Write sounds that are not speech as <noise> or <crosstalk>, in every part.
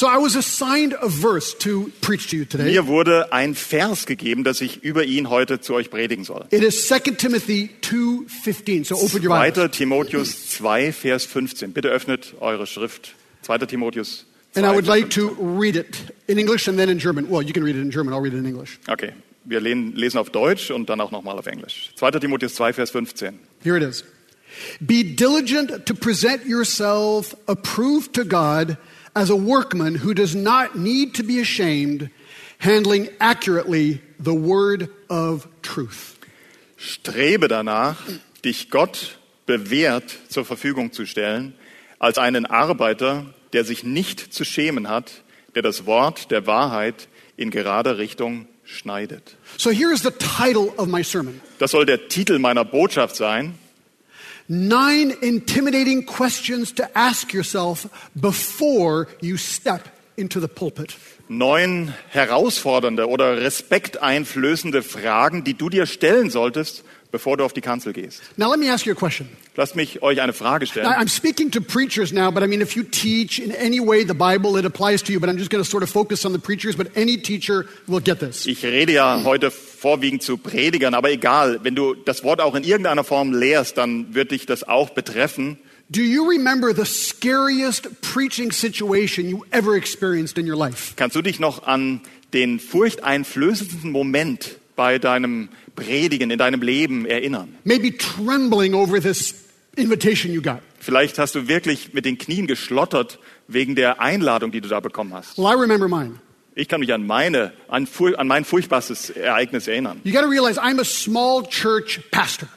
So I was assigned a verse to preach to you today. Mir wurde ein Vers gegeben, dass ich über ihn heute zu euch predigen soll. It is 2 Timothy 2:15. So open your 2. Bibles. Timotheus 2, Vers 15. Bitte öffnet eure Schrift. 2. Timotheus 2, And I would like 15. to read it in English and then in German. Well, you can read it in German. I'll read it in English. Okay, wir lesen auf Deutsch und dann auch nochmal auf Englisch. 2. Timotheus 2, Vers 15. Here it is. Be diligent to present yourself approved to God as a workman who does not need to be ashamed, handling accurately the word of truth. Strebe danach, dich Gott bewährt zur Verfügung zu stellen, als einen Arbeiter, der sich nicht zu schämen hat, der das Wort der Wahrheit in gerader Richtung schneidet. So here is the title of my sermon. Das soll der Titel meiner Botschaft sein. Nine intimidating questions to ask yourself before you step into the pulpit. Neun herausfordernde oder respekteinflößende Fragen, die du dir stellen solltest, bevor du auf die Kanzel gehst. Now, let me ask you a question. Lasst mich euch eine Frage stellen. I'm speaking to preachers now, but I mean, if you teach in any way the Bible, it applies to you, but I'm just going to sort of focus on the preachers, but any teacher will get this. Ich rede ja heute vorwiegend zu Predigern, aber egal, wenn du das Wort auch in irgendeiner Form lehrst, dann wird dich das auch betreffen. Do you remember the scariest preaching situation you ever experienced in your life? Kannst du dich noch an den furchteinflößendsten Moment bei deinem Predigen in deinem Leben erinnern? Maybe trembling over this invitation you got. Vielleicht hast du wirklich mit den Knien geschlottert wegen der Einladung, die du da bekommen hast. Well, I remember mine. Ich kann mich an meine, an, an mein furchtbarstes Ereignis erinnern. You got to realize I'm a small church pastor.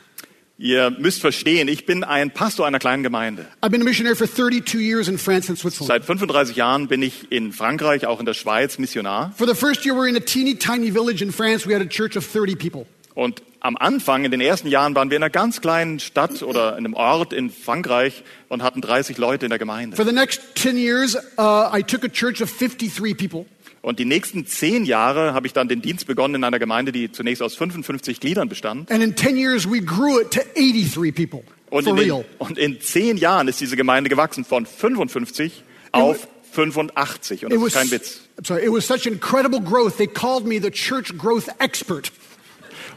Ihr müsst verstehen, ich bin ein Pastor einer kleinen Gemeinde. I've been a missionary for 32 years in France and Switzerland. Seit 35 Jahren bin ich in Frankreich, auch in der Schweiz Missionar. For the first year, we were in a teeny tiny village in France. We had a church of 30 people. Und am Anfang, in den ersten Jahren, waren wir in einer ganz kleinen Stadt oder in einem Ort in Frankreich und hatten 30 Leute in der Gemeinde. For the next 10 years, uh, I took a church of 53 people. Und die nächsten zehn Jahre habe ich dann den Dienst begonnen in einer Gemeinde, die zunächst aus 55 Gliedern bestand. And in 10 years, we grew it to 83 people. Und in, den, und in zehn Jahren ist diese Gemeinde gewachsen von 55 auf 85. Und das ist kein Witz. Sorry, it was such incredible growth. They called me the church growth expert.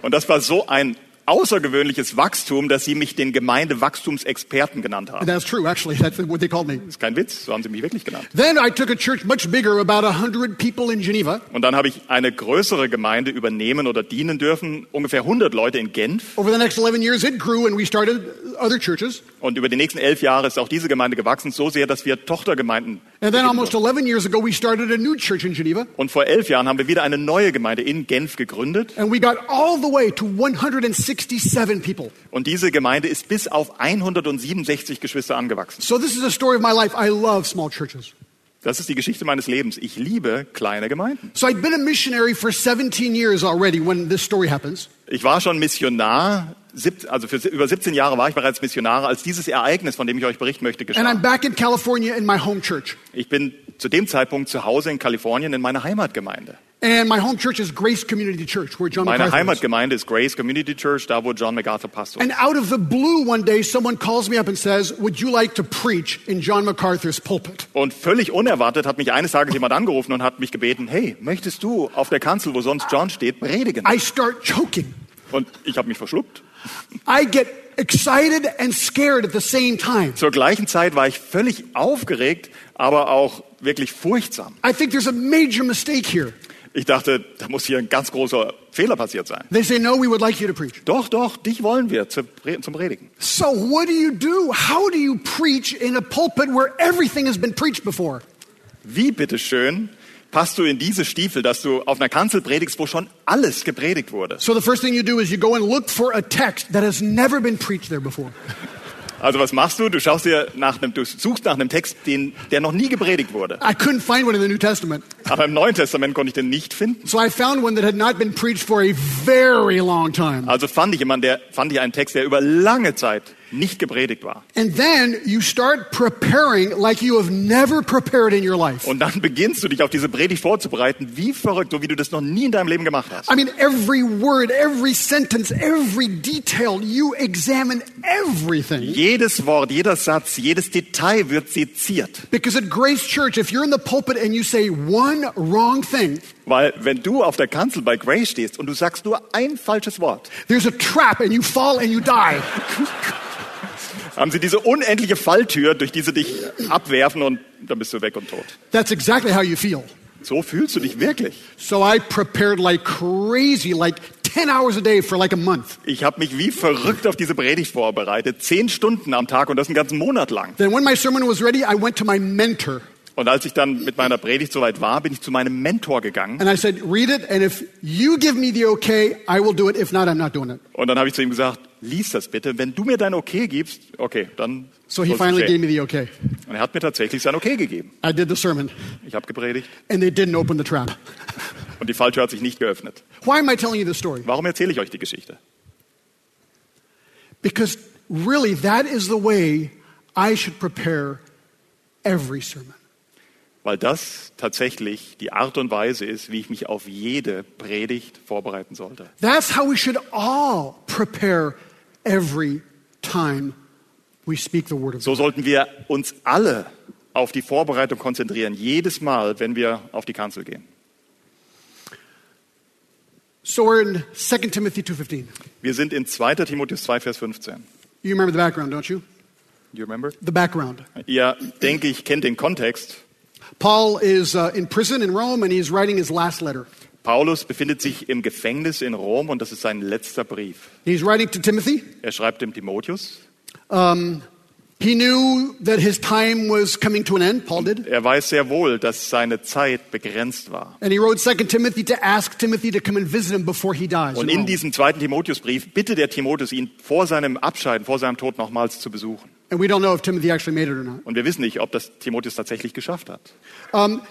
Und das war so ein außergewöhnliches Wachstum, dass sie mich den Gemeindewachstumsexperten genannt haben. And that's true, actually. That's what they called me. Das ist kein Witz, so haben sie mich wirklich genannt. Then I took a church much bigger, about 100 people in Geneva. Und dann habe ich eine größere Gemeinde übernehmen oder dienen dürfen, ungefähr 100 Leute in Genf. Over the next 11 years, it grew and we started other churches. Und über die nächsten elf Jahre ist auch diese Gemeinde gewachsen, so sehr, dass wir Tochtergemeinden. And then almost durften. 11 years ago, we started a new church in Geneva. Und vor elf Jahren haben wir wieder eine neue Gemeinde in Genf gegründet. And we got all the way to 167 people. Und diese Gemeinde ist bis auf 167 Geschwister angewachsen. So this is the story of my life. I love small churches. Das ist die Geschichte meines Lebens. Ich liebe kleine Gemeinden. So I'd been a missionary for 17 years already when this story happens. Ich war schon Missionar, also für über 17 Jahre war ich bereits Missionar, als dieses Ereignis, von dem ich euch berichten möchte, And I'm geschah. back in California in my home church. Ich bin zu dem Zeitpunkt zu Hause in Kalifornien in meiner Heimatgemeinde. And my home church is Grace Community Church, where John Meine MacArthur. Heimatgemeinde ist Grace Community Church, da wo John MacArthur Pastor And ist. out of the blue, one day, someone calls me up and says, Would you like to preach in John MacArthur's pulpit? Und völlig unerwartet hat mich eines Tages jemand angerufen und hat mich gebeten, hey, möchtest du auf der Kanzel, wo sonst John steht, predigen? I start choking. Und ich habe mich verschluckt. I get excited and scared at the same time. Zur gleichen Zeit war ich völlig aufgeregt, aber auch wirklich furchtsam. I think there's a major mistake here. Ich dachte, da muss hier ein ganz großer Fehler passiert sein. They say, No, we would like you to preach. Doch, doch, dich wollen wir zum Predigen. So, what do you do? How do you preach in a pulpit where everything has been preached before? Wie bitteschön passt du in diese Stiefel, dass du auf einer Kanzel predigst, wo schon alles gepredigt wurde? So, the first thing you do is you go and look for a text that has never been preached there before. <laughs> Also was machst du? Du schaust dir nach einem, du suchst nach einem Text, den, der noch nie gepredigt wurde. I couldn't find one in the New Testament. Aber im Neuen Testament konnte ich den nicht finden. So I found one that had not been preached for a very long time. Also fand ich jemanden, der, fand ich einen Text, der über lange Zeit nicht gepredigt war. And then you start preparing like you have never prepared in your life. Und dann beginnst du dich auf diese Predigt vorzubereiten, wie verrückt, so wie du das noch nie in deinem Leben gemacht hast. I mean, every word, every sentence, every detail, you examine everything. Jedes Wort, jeder Satz, jedes Detail wird seziert. Because at Grace Church, if you're in the pulpit and you say one wrong thing, Weil wenn du auf der Kanzel bei Grace stehst und du sagst nur ein falsches Wort, there's a trap and you fall and you die. <laughs> haben sie diese unendliche Falltür, durch die sie dich abwerfen und dann bist du weg und tot. That's exactly how you feel. So fühlst du dich wirklich. So I prepared like crazy, like 10 hours a day for like a month. Ich habe mich wie verrückt auf diese Predigt vorbereitet, zehn Stunden am Tag und das einen ganzen Monat lang. Then when my sermon was ready, I went to my mentor Und als ich dann mit meiner Predigt soweit war, bin ich zu meinem Mentor gegangen and I said, read it, and if you give me the okay, I will do it. If not, I'm not doing it. und dann habe ich zu ihm gesagt, lies das bitte. Wenn du mir dein Okay gibst, okay, dann. So he finally gave me the okay. Und er hat mir tatsächlich sein Okay gegeben. I did the sermon, Ich habe gepredigt and they didn't open the trap. <laughs> und die Falltür hat sich nicht geöffnet. Why am I telling you this story? Warum erzähle ich euch die Geschichte? Because really, that is the way I should prepare every sermon. Weil das tatsächlich die Art und Weise ist, wie ich mich auf jede Predigt vorbereiten sollte. That's how we should all prepare every time we speak the word of God. So sollten wir uns alle auf die Vorbereitung konzentrieren, jedes Mal, wenn wir auf die Kanzel gehen. So we're in 2 Timothy 2.15. Wir sind in 2. Timotheus 2, Vers 15. You remember the background, don't you? You remember? The background. Ihr, denke ich, kennt den Kontext. Paul is uh, in prison in Rome and he's writing his last letter. Paulus befindet sich im Gefängnis in Rom und das ist sein letzter Brief. He's writing to Timothy. Er schreibt dem Timotheus. Um, he knew that his time was coming to an end, Paul did. Er weiß sehr wohl, dass seine Zeit begrenzt war. And he wrote 2 Timothy to ask Timothy to come and visit him before he dies. Und in diesem zweiten Timotheusbrief bittet der Timotheus ihn vor seinem Abscheiden, vor seinem Tod nochmals zu besuchen. And we don't know if Timothy actually made it or not. Und wir wissen nicht, ob das Timotheus tatsächlich geschafft hat. Um,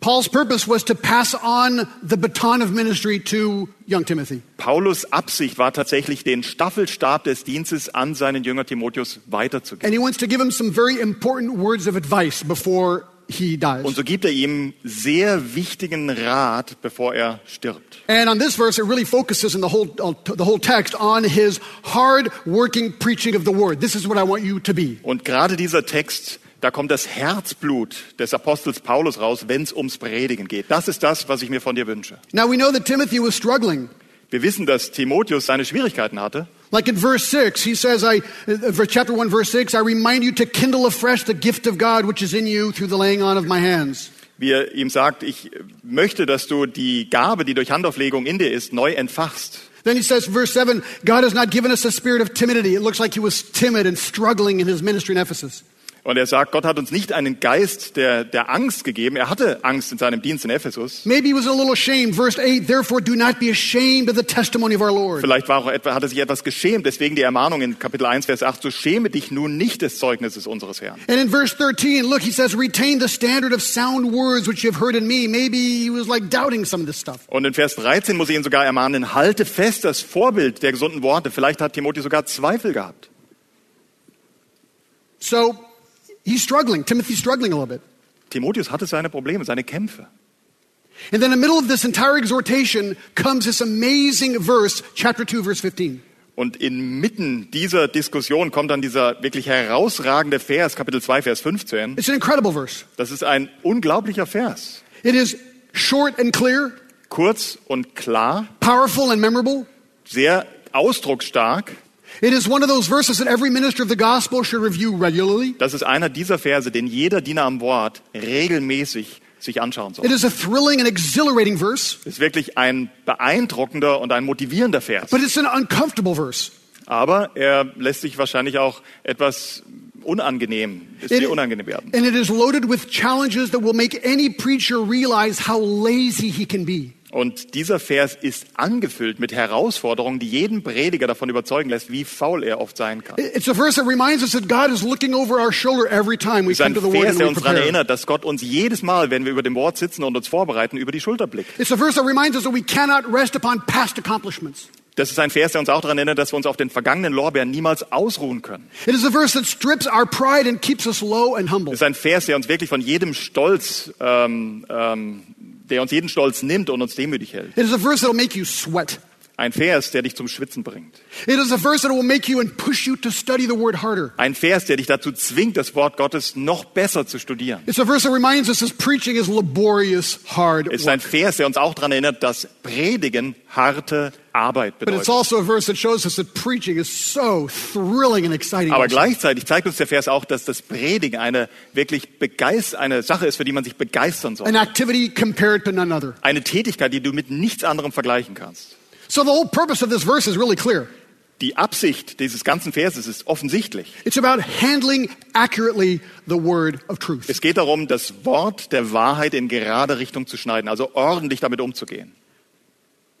Paul's purpose was to pass on the baton of ministry to young Timothy. Paulus Absicht war tatsächlich, den Staffelstab des Dienstes an seinen Jünger Timotheus weiterzugeben. And he wants to give him some very important words of advice before he dies. Und so gibt er ihm sehr wichtigen Rat, bevor er stirbt. And on this verse, it really focuses in the whole, uh, the whole text on his hard working preaching of the word. This is what I want you to be. Und gerade dieser Text, da kommt das Herzblut des Apostels Paulus raus, wenn es ums Predigen geht. Das ist das, was ich mir von dir wünsche. Now we know that Timothy was struggling. Wir wissen, dass Timotheus seine Schwierigkeiten hatte. Like in verse 6, he says, I, uh, chapter 1, verse 6, I remind you to kindle afresh the gift of God which is in you through the laying on of my hands. Wie er ihm sagt, ich möchte, dass du die Gabe, die durch Handauflegung in dir ist, neu entfachst. Then he says, verse 7, God has not given us a spirit of timidity. It looks like he was timid and struggling in his ministry in Ephesus. Und er sagt, Gott hat uns nicht einen Geist der, der Angst gegeben. Er hatte Angst in seinem Dienst in Ephesus. Maybe he was a little ashamed. Verse 8, therefore do not be ashamed of the testimony of our Lord. Vielleicht war auch etwa, hat er sich etwas geschämt. Deswegen die Ermahnung in Kapitel 1, Vers 8, so schäme dich nun nicht des Zeugnisses unseres Herrn. And in verse 13, look, he says, retain the standard of sound words which you have heard in me. Maybe he was like doubting some of this stuff. Und in Vers 13 muss ich ihn sogar ermahnen, halte fest das Vorbild der gesunden Worte. Vielleicht hat Timotheus sogar Zweifel gehabt. So he's struggling. Timothy's struggling a little bit. Timotheus hatte seine Probleme, seine Kämpfe. And then in the middle of this entire exhortation comes this amazing verse, chapter 2, verse 15. Und inmitten dieser Diskussion kommt dann dieser wirklich herausragende Vers, Kapitel 2, Vers 15. It's an incredible verse. Das ist ein unglaublicher Vers. It is short and clear, Kurz und klar, powerful and memorable. sehr ausdrucksstark. It is one of those verses that every minister of the gospel should review regularly. Das ist einer dieser Verse, den jeder Diener am Wort regelmäßig sich anschauen It soll. is a thrilling and exhilarating verse, ist wirklich ein beeindruckender und ein motivierender Vers. but it's an uncomfortable verse. Aber er lässt sich wahrscheinlich auch etwas unangenehm, es It- dir unangenehm werden. and it is loaded with challenges that will make any preacher realize how lazy he can be. Und dieser Vers ist angefüllt mit Herausforderungen, die jeden Prediger davon überzeugen lässt, wie faul er oft sein kann. It's a verse that reminds us that God is looking over our shoulder every time we Es ist come ein to the Word Vers, and der we uns daran erinnert, dass Gott uns jedes Mal, wenn wir über dem Wort sitzen und uns vorbereiten, über die Schulter blickt. It's a verse that reminds us that we cannot rest upon past accomplishments. Das ist ein Vers, der uns auch daran erinnert, dass wir uns auf den vergangenen Lorbeeren niemals ausruhen können. It is a verse that strips our pride and keeps us low and humble. Es ist ein Vers, der uns wirklich von jedem Stolz, ähm, ähm, der uns jeden Stolz nimmt und uns demütig hält. It is a verse that will make you sweat. Ein Vers, der dich zum Schwitzen bringt. It is a verse that will make you and push you to study the word harder. Ein Vers, der dich dazu zwingt, das Wort Gottes noch besser zu studieren. It's a verse that reminds us that preaching is laborious, hard Es ist ein. Vers, der uns auch daran erinnert, dass Predigen harte Arbeit But it's bedeutet. also a verse that shows us that preaching is so thrilling and exciting. Aber gleichzeitig zeigt uns der Vers auch, dass das Predigen eine wirklich begeist eine Sache ist, für die man sich begeistern soll. An activity compared to none other. Eine Tätigkeit, die du mit nichts anderem vergleichen kannst. So the whole purpose of this verse is really clear. Die Absicht dieses ganzen Verses ist offensichtlich. It's about handling accurately the word of truth. Es geht darum, das Wort der Wahrheit in gerade Richtung zu schneiden, also ordentlich damit umzugehen.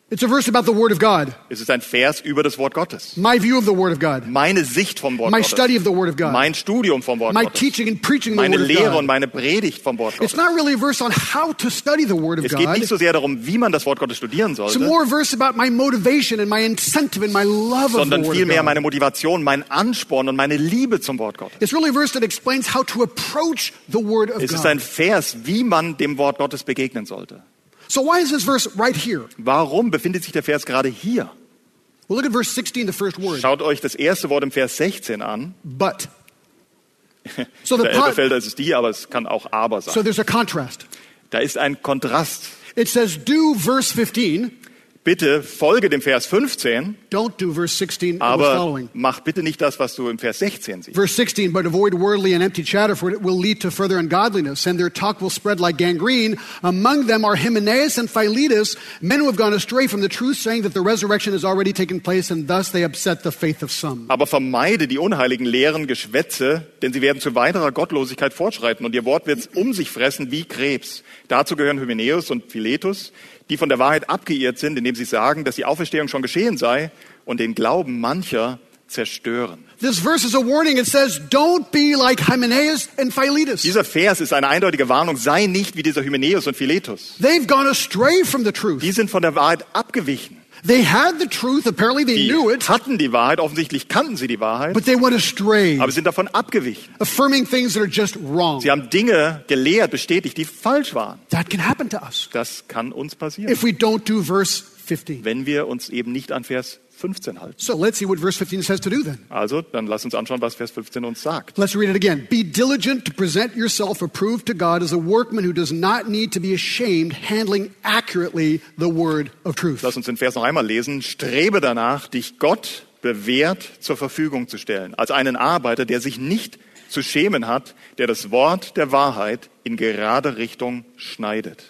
It's a verse about the word of God, Es ist ein Vers über das Wort Gottes. my view of the word of God, Meine Sicht vom Wort my Gottes. study of the word of God, Mein Studium vom Wort my Gottes. teaching and preaching the Meine word of Lehre und God. meine Predigt vom Wort It's Gottes. not really a verse on how to study the word of Es geht God. nicht so sehr darum, wie man das Wort Gottes studieren It's sollte, more a verse about my motivation and my incentive and my love of the sondern word of vielmehr God. meine Motivation, mein Ansporn und meine Liebe zum Wort Gottes. It's really a verse that explains how to approach the word of Es ist ein God. Vers, wie man dem Wort Gottes begegnen sollte. So why is this verse right here? Warum befindet sich der Vers gerade hier? Well, look at verse 16, the first word. Schaut euch das erste Wort im Vers 16 an. But. <laughs> So Der Elberfelder ist es die, aber es kann auch aber so sein. there's a contrast. Da ist ein Kontrast. It says, do verse 15, Bitte folge dem Vers 15, don't do verse 16 or aber following. mach bitte nicht das, was du im Vers 16 siehst. Verse 16, but avoid worldly and empty chatter, for it will lead to further ungodliness, and their talk will spread like gangrene. Among them are Hymenaeus and Philetus, men who have gone astray from the truth, saying that the resurrection has already taken place, and thus they upset the faith of some. Aber vermeide die unheiligen leeren Geschwätze, denn sie werden zu weiterer Gottlosigkeit fortschreiten und ihr Wort wird um sich fressen wie Krebs. Dazu gehören Hymenäus und Philetus, die von der Wahrheit abgeirrt sind, indem sie sagen, dass die Auferstehung schon geschehen sei und den Glauben mancher zerstören. This verse is a warning. It says, don't be like Hymenaeus and Philetus. Dieser Vers ist eine eindeutige Warnung, sei nicht wie dieser Hymenäus und Philetus. They've gone astray from the truth. Die sind von der Wahrheit abgewichen. They had the truth, apparently they Die knew it, hatten die Wahrheit, offensichtlich kannten sie die Wahrheit, but they went astray, aber sind davon abgewichen. affirming things that are just wrong. Sie haben Dinge gelehrt, bestätigt, die falsch waren. That can happen to us Das kann uns passieren, if we don't do verse 15. wenn wir uns eben nicht an Vers 15 halten. So let's see what verse 15 says to do then. Also, dann lass uns anschauen, was Vers 15 uns sagt. Let's read it again. Be diligent to present yourself approved to God as a workman who does not need to be ashamed, handling accurately the word of truth. Lass uns den Vers noch einmal lesen. Strebe danach, dich Gott bewährt zur Verfügung zu stellen, als einen Arbeiter, der sich nicht zu schämen hat, der das Wort der Wahrheit in gerade Richtung schneidet.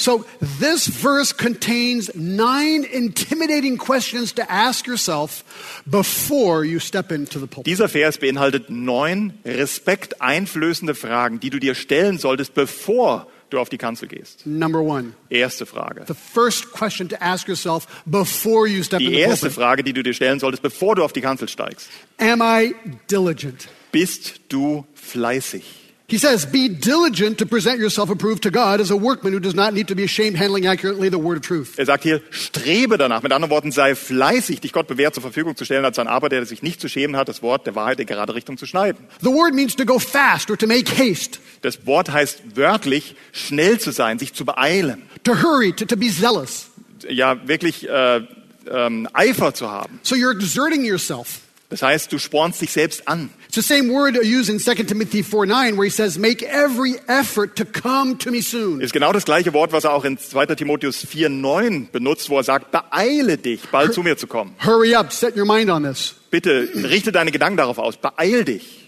So this verse contains nine intimidating questions to ask yourself before you step into the pulpit. Dieser Vers beinhaltet neun respekteinflößende Fragen, die du dir stellen solltest, bevor du auf die Kanzel gehst. Number one, Erste Frage. the first question to ask yourself before you step Die erste pulpit. Frage, die du dir stellen solltest, bevor du auf die Kanzel steigst. Am I diligent? Bist du fleißig? He says, Be diligent to present yourself approved to God as a workman who does not need to be ashamed, handling accurately the word of truth. Er sagt hier, strebe danach. Mit anderen Worten, sei fleißig, dich Gott bewährt zur Verfügung zu stellen, als ein Arbeiter, der sich nicht zu schämen hat, das Wort der Wahrheit in gerade Richtung zu schneiden. The word means to go fast or to make haste, Das Wort heißt wörtlich, schnell zu sein, sich zu beeilen. to hurry, to, to be zealous. Ja, wirklich äh, ähm, Eifer zu haben. So you're exerting yourself. Das heißt, du spornst dich selbst an. It's the same word used in 2 Timothy 4 9, where he says, Make every effort to come to me soon. Ist genau das gleiche Wort, was er auch in 2. Timotheus 4,9 benutzt, wo er sagt, beeile dich, bald zu mir zu kommen. Hurry up, set your mind on this. Bitte richte deine Gedanken darauf aus, beeil dich.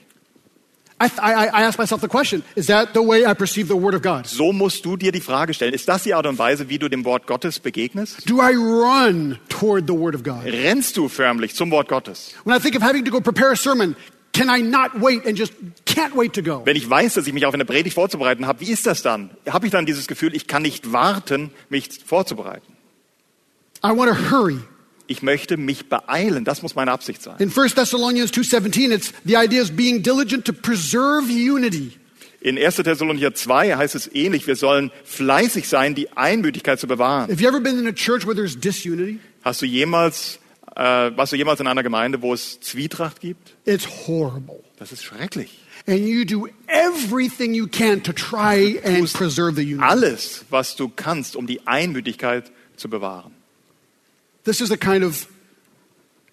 I, I, I ask myself the question is that the way I perceive the Word of God? So musst du dir die Frage stellen, ist das die Art und Weise, wie du dem Wort Gottes begegnest? Do I run toward the Word of God? Rennst du förmlich zum Wort Gottes? When I think of having to go prepare a sermon, can I not wait and just can't wait to go? Wenn ich weiß, dass ich mich auf eine Predigt vorzubereiten habe, wie ist das dann? Habe ich dann dieses Gefühl, ich kann nicht warten, mich vorzubereiten? I want to hurry. Ich möchte mich beeilen, das muss meine Absicht sein. In 1 Thessalonians 2:17, it's the idea is being diligent to preserve unity. In 1. Thessalonicher 2 heißt es ähnlich, wir sollen fleißig sein, die Einmütigkeit zu bewahren. Have you ever been in a church where there's disunity? Hast du jemals Äh, warst du jemals in einer Gemeinde, wo es Zwietracht gibt? It's horrible. Das ist schrecklich. And you do everything you can to try and preserve the unity. Alles, was du kannst, um die Einmütigkeit zu bewahren. This is the kind of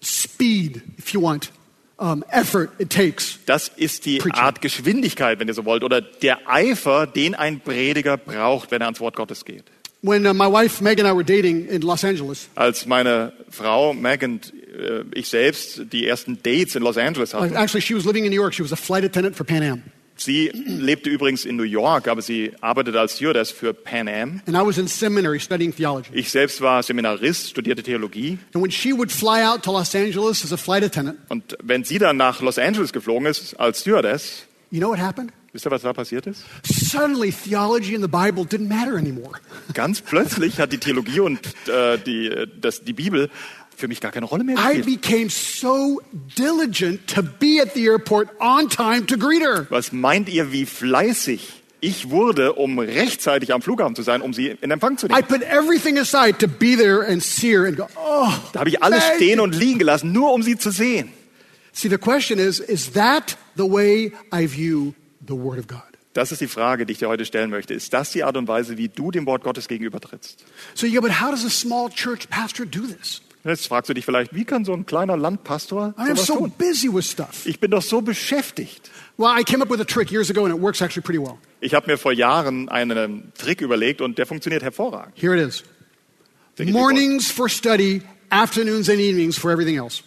speed, if you want, um, effort it takes. Das ist die Preaching. Art Geschwindigkeit, wenn ihr so wollt, oder der Eifer, den ein Prediger braucht, wenn er ans Wort Gottes geht. When uh, my wife Meg and I were dating in Los Angeles, Als meine Frau Meg und äh, ich selbst die ersten Dates in Los Angeles hatten, actually she was living in New York. She was a flight attendant for Pan Am, sie lebte übrigens in New York, aber sie arbeitete als Stewardess für Pan Am. and I was in seminary studying theology. Ich selbst war Seminarist, studierte Theologie. And when she would fly out to Los Angeles as a flight attendant, Und wenn sie dann nach Los Angeles geflogen ist als Stewardess, you know what happened? wisst ihr, was da passiert ist? Suddenly, theology and the Bible didn't matter anymore. Ganz plötzlich hat die Theologie und äh, die, das, die Bibel für mich gar keine Rolle mehr I gespielt. became so diligent to be at the airport on time to greet her. Was meint ihr, wie fleißig ich wurde, um rechtzeitig am Flughafen zu sein, um sie in Empfang zu I nehmen? go, oh. Da habe ich alles Meg." stehen und liegen gelassen, nur um sie zu sehen. See, the question is is that the way I view the Word of God? Das ist die Frage, die ich dir heute stellen möchte. Ist das die Art und Weise, wie du dem Wort Gottes gegenübertrittst? So, yeah, but how does a small church pastor do this? Jetzt fragst du dich vielleicht, wie kann so ein kleiner Landpastor I am so tun? busy with stuff. Ich bin doch so beschäftigt. Well, I came up with a trick years ago and it works actually pretty well. Ich habe mir vor Jahren einen Trick überlegt und der funktioniert hervorragend. Here it is mornings for study, afternoons and evenings for everything else.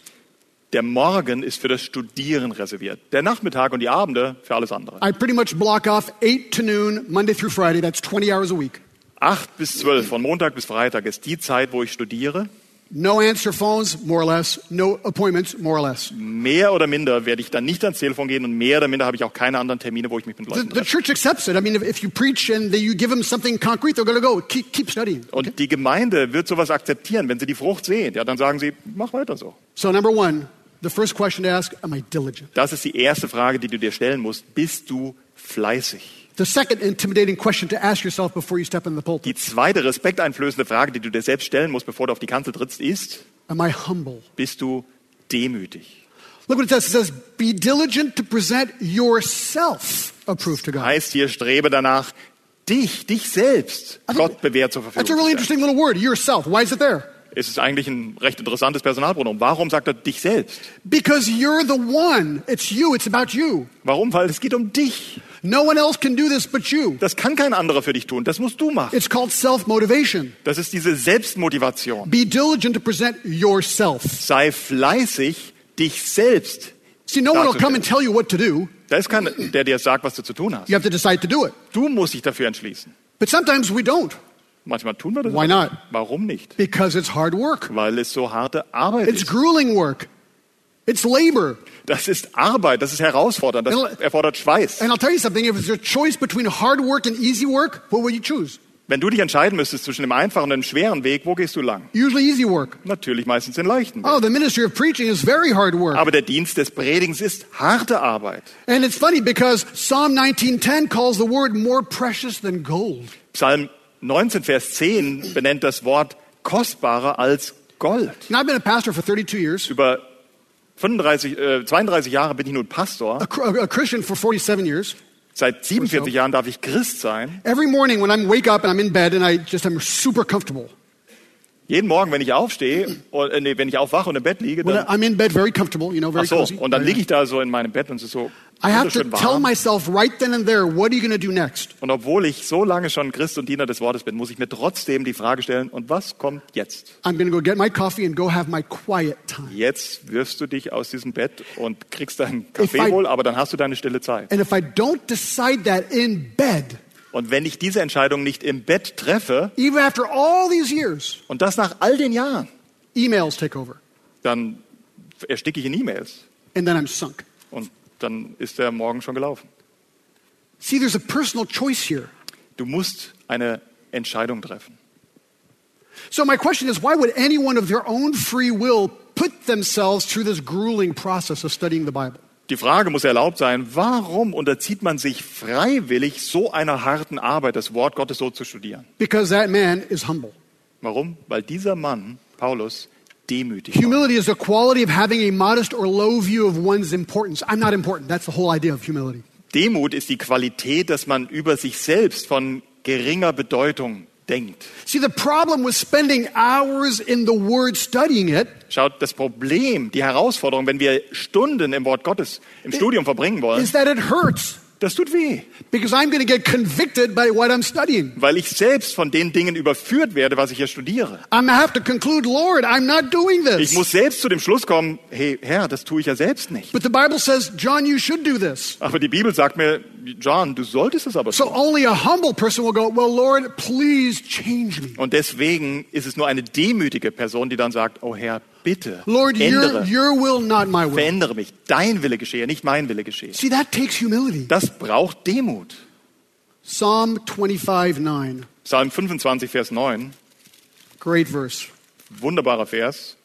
Der Morgen ist für das Studieren reserviert. Der Nachmittag und die Abende für alles andere. I pretty much block off 8 to noon, Monday through Friday. That's 20 hours a week. Acht bis zwölf, von Montag bis Freitag ist die Zeit, wo ich studiere. No answer phones, more or less. No appointments, more or less. Mehr oder minder werde ich dann nicht ans Telefon gehen und mehr oder minder habe ich auch keine anderen Termine, wo ich mich mit The, the church accepts it. I mean, if, if you preach and you give them something concrete, they're going to go. Keep, keep studying. Und die Gemeinde wird sowas akzeptieren, wenn sie die Frucht sehen. Ja, dann sagen sie, mach weiter so. So, number one, the first question to ask Am I diligent? Das ist die erste Frage, die du dir stellen musst. Bist du fleißig? The second intimidating question to ask yourself before you step in the pulpit Die zweite respekteinflößende Frage, die du dir selbst stellen musst, bevor du auf die Kanzel trittst, ist, Am I humble? bist du demütig? Look what it says. It says, Be diligent to present yourself approved to God. Heißt hier, strebe danach, dich, dich selbst, think Gott bewährt zur That's a Verfügung really interesting little word, yourself. Why is it there? Es ist eigentlich ein recht interessantes Personalpronomen. Warum sagt er dich selbst? Because you're the one. It's you. It's about you. Warum? Weil es geht um dich. No one else can do this but you. Das kann kein anderer für dich tun. Das musst du machen. It's called self motivation. Das ist diese Selbstmotivation. Be diligent to present yourself. Sei fleißig, dich selbst. See, no one will come and tell you what to do. Da ist keiner, der dir sagt, was du zu tun hast. You have to decide to do it. Du musst dich dafür entschließen. But sometimes we don't Manchmal tun wir das. Why not? Warum nicht? because it's hard work. Weil es so harte Arbeit It's ist. grueling work. It's labor. Das ist Arbeit, das ist herausfordernd, das erfordert Schweiß. And I'll tell you something if it's a choice between hard work and easy work, what will you choose? Wenn du dich entscheiden müsstest zwischen dem einfachen und dem schweren Weg, wo gehst du lang? Usually easy work. Natürlich meistens den leichten Weg. Oh, the ministry of preaching is very hard work. Aber der Dienst des Predigens ist harte Arbeit. And it's funny because Psalm 19:10 calls the word more precious than gold. Psalm 19, Vers 10 benennt das Wort kostbarer als Gold. Now I've been a pastor for 32 years, Über 35, äh, 32 Jahre bin ich nun Pastor. a, a Christian for 47 years. Seit 47 Jahren darf ich Christ sein. Every morning when I wake up and I'm in bed and I just am super comfortable. Jeden Morgen, wenn ich aufstehe, <clears throat> oder, äh, nee, wenn ich aufwache und im Bett liege, When dann, I'm in bed very comfortable, you know, very so, cozy. und dann liege ich da so in meinem Bett und es ist so I have to wunderschön tell warm. myself right then and there, what are you going to do next? Und obwohl ich so lange schon Christ und Diener des Wortes bin, muss ich mir trotzdem die Frage stellen, und was kommt jetzt? I'm going to go get my coffee and go have my quiet time. Jetzt wirfst du dich aus diesem Bett und kriegst deinen If Kaffee I- wohl, aber dann hast du deine stille Zeit. And if I don't decide that in bed, Und wenn ich diese Entscheidung nicht im Bett treffe, even after all these years, und das nach all den Jahren, emails take over. dann ersticke ich in E-Mails. And then I'm sunk. Und dann ist der Morgen schon gelaufen. See, there's a personal choice here. Du musst eine Entscheidung treffen. So my question is, why would anyone of their own free will put themselves through this grueling process of studying the Bible? Die Frage muss erlaubt sein, warum unterzieht man sich freiwillig so einer harten Arbeit, das Wort Gottes so zu studieren? Because that man is humble. Warum? Weil dieser Mann, Paulus, demütig. Humility is the quality of having a modest or low view of one's importance. I'm not important. That's the whole idea of humility. Demut ist die Qualität, dass man über sich selbst von geringer Bedeutung denkt. See, the problem with spending hours in the Word studying it Schaut, das Problem, die Herausforderung, wenn wir Stunden im Wort Gottes im Studium verbringen wollen, is that it hurts das tut weh, because I'm going to get convicted by what I'm studying. weil ich selbst von den Dingen überführt werde, was ich hier studiere. I'm have to conclude, Lord, I'm not doing Ich this. muss selbst zu dem Schluss kommen, hey Herr, das tue ich ja selbst nicht. But the Bible says, John, you should do this. Aber die Bibel sagt mir, John, du solltest es aber So tun. only a humble person will go, Well, Lord, please change me. Und deswegen ist es nur eine demütige Person, die dann sagt, oh Herr, bitte, Lord, your, ändere, your will, not my will. verändere mich. Dein Wille geschehe, nicht mein Wille geschehe. See, that takes humility. Das braucht Demut. Psalm 25 9. Psalm 25, Vers 9, Great verse. wunderbarer Vers.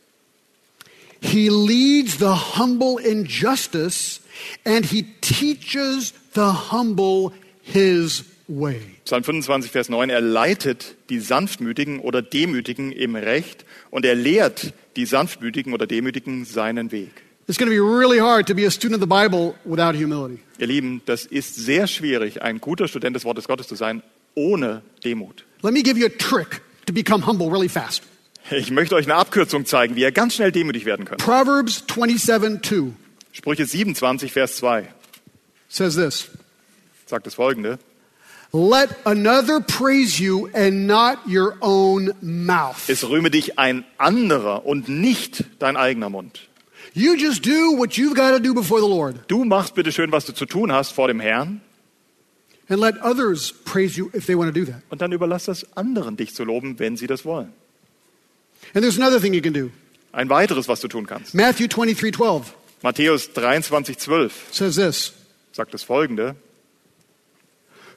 He leads the humble in justice, and he teaches the humble his way. Psalm 25, Vers 9, er leitet die Sanftmütigen oder Demütigen im Recht und er lehrt die Sanftmütigen oder Demütigen seinen Weg. It's going to be really hard to be a student of the Bible without humility. Ihr Lieben, das ist sehr schwierig, ein guter Student des Wortes Gottes zu sein, ohne Demut. Let me give you a trick to become humble really fast. Ich möchte euch eine Abkürzung zeigen, wie ihr ganz schnell demütig werden könnt. Proverbs 27 2 Sprüche 27, Vers 2 says this sagt das folgende. Let another praise you and not your own mouth. Es rühme dich ein anderer und nicht dein eigener Mund. You just do what you've got to do before the Lord, Du machst bitte schön, was du zu tun hast vor dem Herrn and let others praise you if they want to do that. und dann überlass das anderen, dich zu loben, wenn sie das wollen. And there's another thing you can do. Ein weiteres, was du tun kannst. Matthew 23 12 Matthäus 23, 12 says this sagt das folgende.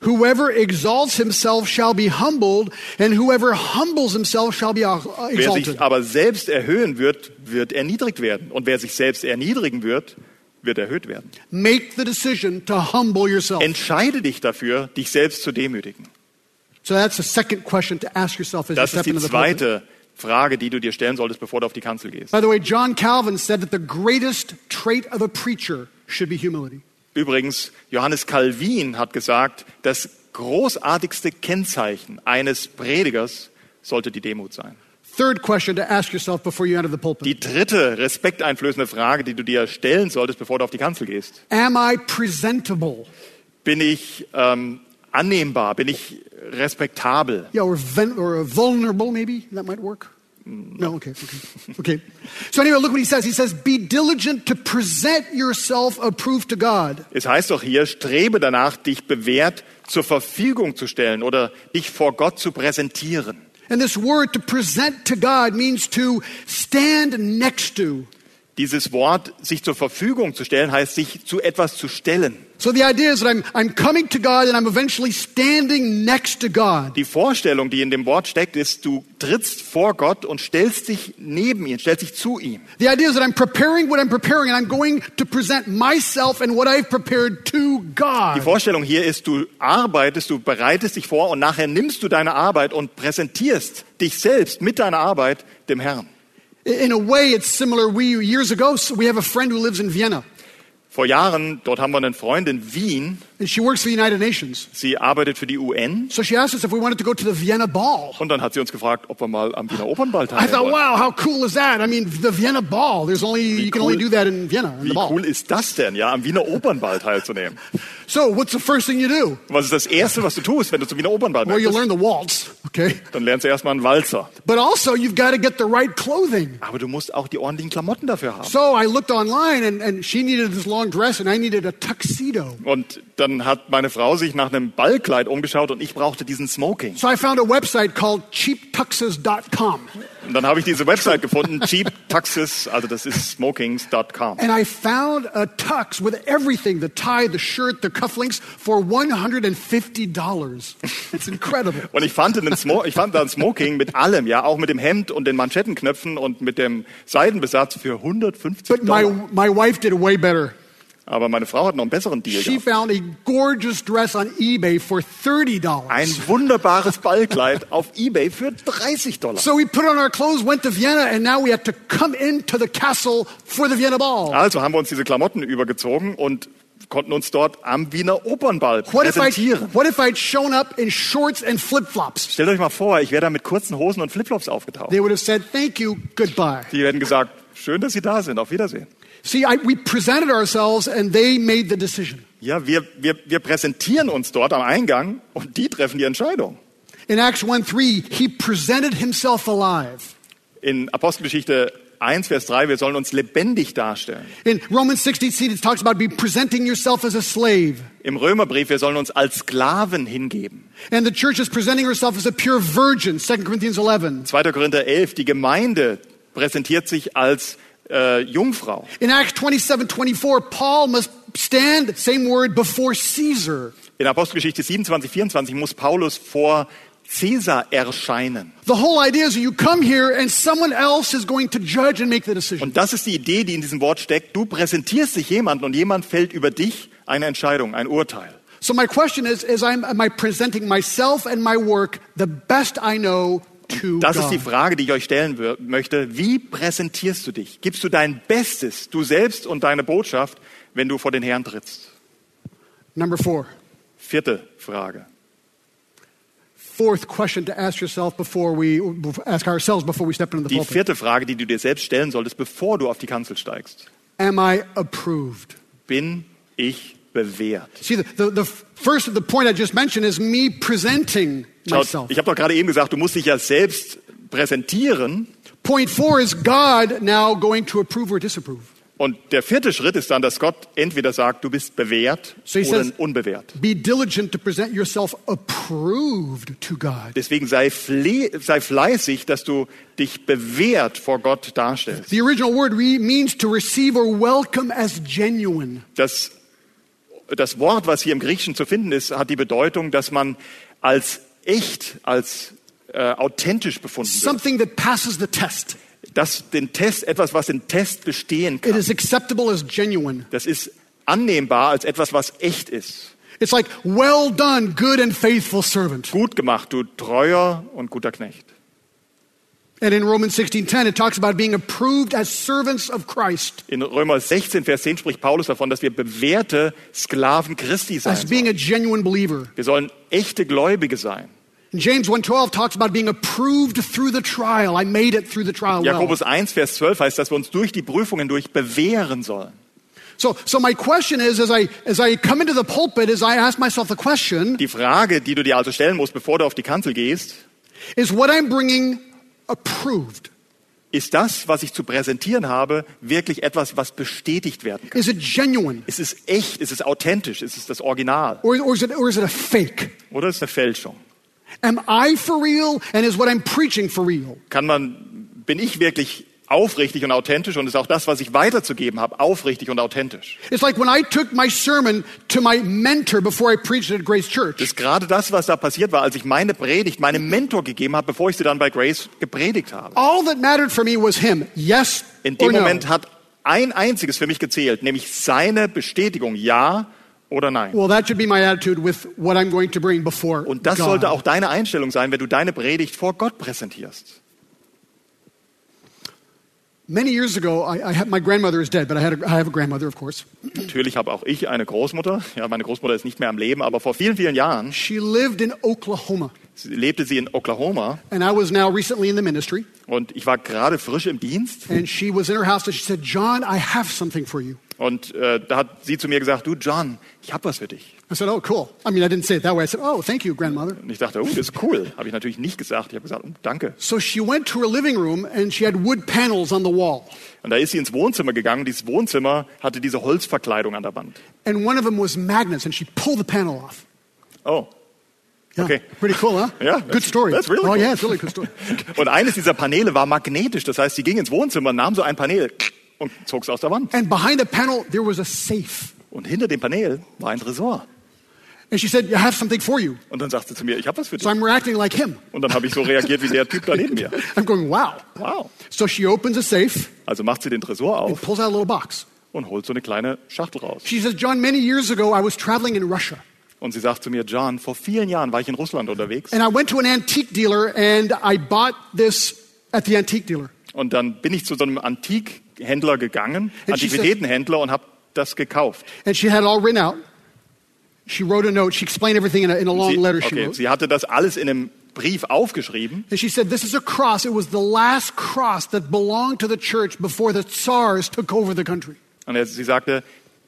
Whoever exalts himself shall be humbled, and whoever humbles himself shall be uh, Wer exalted. sich aber selbst erhöhen wird, wird erniedrigt werden. Und wer sich selbst erniedrigen wird, wird erhöht werden. Make the decision to humble yourself. Entscheide dich dafür, dich selbst zu demütigen. So that's the second question to ask yourself as you Das ist step die into the pulpit. zweite Frage, die du dir stellen solltest, bevor du auf die Kanzel gehst. By the way, John Calvin said that the greatest trait of a preacher should be humility. Übrigens, Johannes Calvin hat gesagt, das großartigste Kennzeichen eines Predigers sollte die Demut sein. Third question to ask yourself before you enter the pulpit Die dritte respekteinflößende Frage, die du dir stellen solltest, bevor du auf die Kanzel gehst. Am I presentable? Bin ich ähm, annehmbar? Bin ich respektabel? Yeah, or, or vulnerable, maybe? That might work. No, okay, okay. Okay. So, anyway, look what he says. He says, Be diligent to present yourself approved to God. Es heißt doch hier, strebe danach, dich bewährt zur Verfügung zu stellen oder dich vor Gott zu präsentieren. And this word to present to God means to stand next to. Dieses Wort, sich zur Verfügung zu stellen, heißt, sich zu etwas zu stellen. So the idea is that I'm, I'm coming to God and I'm eventually standing next to God. Die Vorstellung, die in dem Wort steckt, ist, du trittst vor Gott und stellst dich neben ihn, stellst dich zu ihm. The idea is that I'm preparing what I'm preparing and I'm going to present myself and what I've prepared to Die God. Vorstellung hier ist, du arbeitest, du bereitest dich vor und nachher nimmst du deine Arbeit und präsentierst dich selbst mit deiner Arbeit dem Herrn. In a way, it's similar. We, years ago, so we have a friend who lives in Vienna Vor Jahren, dort haben wir einen Freund in Wien, and she works for the United Nations. sie arbeitet für die UN So she asked us if we wanted to go to the Vienna Ball. und dann hat sie uns gefragt, ob wir mal am Wiener Opernball I teilnehmen thought, wollen. wow, how cool is that? I mean, the Vienna Ball. There's only you can cool- only do that in Vienna, in Wie cool ist das denn, ja, am Wiener Opernball teilzunehmen? <laughs> So, what's the first thing you do? Was ist das Erste, was du tust, wenn du zum Wiener Opernball Well, you möchtest? learn the waltz, okay? Dann lernst du erstmal einen Walzer. But also, you've got to get the right clothing. Aber du musst auch die ordentlichen Klamotten dafür haben. So I looked online, and, and she needed this long dress, and I needed a tuxedo. Und dann hat meine Frau sich nach einem Ballkleid umgeschaut und ich brauchte diesen Smoking. So I found a website called cheaptuxes.com. Und dann habe ich diese Website gefunden, <laughs> Cheap Tuxes, also das ist smokings.com. And I found a tux with everything the tie, the shirt, the cufflinks for $150. It's incredible. Und ich fand, einen Smo ich fand da ein Smoking mit allem, ja, auch mit dem Hemd und den Manschettenknöpfen und mit dem Seidenbesatz für 150 But my, my wife did way better. Aber meine Frau hat noch einen besseren Deal She gehabt. found a gorgeous dress on eBay for $30. Ein wunderbares Ballkleid auf Ebay für 30 Dollar. So we put on our clothes, went to Vienna, and now we had to come into the castle for the Vienna Ball. Also haben wir uns diese Klamotten übergezogen und konnten uns dort am Wiener Opernball What if, I, präsentieren. what if I'd shown up in shorts and flip-flops? Stellt euch mal vor, ich wäre da mit kurzen Hosen und Flipflops aufgetaucht. They would have said, thank you, goodbye. Die hätten gesagt, schön, dass Sie da sind, auf Wiedersehen. See, I, we presented ourselves and they made the decision. Ja, wir, wir, wir präsentieren uns dort am Eingang und die treffen die Entscheidung. In Acts 1:3, he presented himself alive. In Apostelgeschichte 1, Vers 3, wir sollen uns lebendig darstellen. In Romans 16, it talks about be presenting yourself as a slave. Im Römerbrief, wir sollen uns als Sklaven hingeben. And the church is presenting herself as a pure virgin, 2 Corinthians 11. 2. Korinther 11, die Gemeinde präsentiert sich als äh, Jungfrau. In Acts 27, 24, Paul must stand, same word, before Caesar. In Apostelgeschichte 27, 24 muss Paulus vor Caesar erscheinen. The whole idea is you come here and someone else is going to judge and make the decision. Und das ist die Idee, die in diesem Wort steckt. Du präsentierst dich jemandem und jemand fällt über dich eine Entscheidung, ein Urteil. So my question is, is I'm, am I presenting myself and my work the best I know Das ist die? Frage, die ich euch stellen möchte. Wie präsentierst du dich? Gibst du dein Bestes, du selbst und deine Botschaft, wenn du vor den Herrn trittst? Number four. Vierte Frage. Fourth question to ask yourself before we ask ourselves before we step into the Die vierte Frage, die du dir selbst stellen solltest, bevor du auf die Kanzel steigst. Am I approved? Bin ich bewährt? See, the, the, the first the point I just mentioned is me presenting Schaut, myself. ich habe doch gerade eben gesagt, du musst dich ja selbst präsentieren. Point four is God now going to approve or disapprove. Und der vierte Schritt ist dann, dass Gott entweder sagt, du bist bewährt So oder says- unbewährt. Be diligent to present yourself approved to God. Deswegen sei, sei fleißig, dass du dich bewährt vor Gott darstellst. The original word means to receive or welcome as genuine. Das, das Wort, was hier im Griechischen zu finden ist, hat die Bedeutung, dass man als echt, als äh, authentisch befunden wird. Something that passes the test. Das den Test, etwas, was den Test bestehen It kann. is acceptable as genuine. Das ist annehmbar als etwas, was echt ist. It's like, well done, good and faithful servant. Gut gemacht, du treuer und guter Knecht. And in Romans 16:10 it talks about being approved as servants of Christ, In Römer 16, Vers 10 spricht Paulus davon, dass wir bewährte Sklaven Christi sein as being a genuine believer. Wir sollen echte Gläubige sein. James 1:12 talks about being approved through the trial. I made it through the trial well. Jakobus 1, Vers 12 heißt, dass wir uns durch die Prüfungen durch bewähren sollen. So, so my question is, as I as I come into the pulpit, as I ask myself the question, Die Frage, die du dir also stellen musst, bevor du auf die Kanzel gehst, is what I'm bringing approved? ist das, was ich zu präsentieren habe, wirklich etwas, was bestätigt werden kann? Is it genuine, Ist es echt? Ist es authentisch? Ist es das Original? or, or is it or is it a fake? Oder ist es eine Fälschung? Am I for real, and is what I'm preaching for real? Kann man, bin ich wirklich aufrichtig und authentisch und ist auch das, was ich weiterzugeben habe, aufrichtig und authentisch? It's like when I took my sermon to my mentor before I preached at Grace Das Church. ist gerade das, was da passiert war, als ich meine Predigt meinem Mentor gegeben habe, bevor ich sie dann bei Grace gepredigt habe. All that mattered for me was him. Yes In or dem no. Moment hat ein einziges für mich gezählt, nämlich seine Bestätigung, ja oder nein. Well, that should be my attitude with what I'm going to bring before Und das God. sollte auch deine Einstellung sein, wenn du deine Predigt vor Gott präsentierst. Many years ago, I, I had, my grandmother is dead, but I, had a, I have a grandmother, of course. Natürlich habe auch ich eine Großmutter. Ja, meine Großmutter ist nicht mehr am Leben, aber vor vielen, vielen Jahren She lived in Oklahoma, lebte sie in Oklahoma and I was now recently in the ministry. und ich war gerade frisch im Dienst And she was in her house, and she said, "John, I have something for you." Und äh, da hat sie zu mir gesagt, du John, ich habe was für dich. I said, "Oh, cool." I mean, I didn't say it that way. I said, "Oh, thank you, grandmother." Und ich dachte, oh, das ist cool. Habe ich natürlich nicht gesagt. Ich habe gesagt, oh, danke. So she went to her living room, and she had wood panels on the wall, Und da ist sie ins Wohnzimmer gegangen. Dieses Wohnzimmer hatte diese Holzverkleidung an der Wand. and one of them was magnets, and she pulled the panel off. Oh. Yeah, Okay. pretty cool, huh? Yeah, good story. that's really oh cool. yeah, it's really good story. <laughs> Und eines dieser Paneele war magnetisch. Das heißt, sie ging ins Wohnzimmer, nahm so ein Panel und zog es aus der Wand. And behind the panel, there was a safe. Und hinter dem Panel war ein Tresor. And she said, I have something for you. Und dann sagte sie zu mir, ich habe was für dich. So I'm reacting like him. Und dann habe ich so reagiert wie der Typ da neben mir. <laughs> I'm going, wow. Wow. So she opens a safe Also macht sie den Tresor and auf pulls out a little box. und holt so eine kleine Schachtel raus. She says, John, many years ago I was traveling in Russia. Und sie sagt zu mir, John, vor vielen Jahren war ich in Russland unterwegs And I went to an antique dealer and I bought this at the antique dealer. und dann bin ich zu so einem Antikhändler gegangen, And Antiquitätenhändler und habe das gekauft. And she had it all written out. She wrote a note. She explained everything in a, in a long Sie, letter she okay, wrote. sie hatte das alles in einem Brief aufgeschrieben And she said, This is a cross. It was the last cross that belonged to the church before the Tsars took over the country. und sie sagte,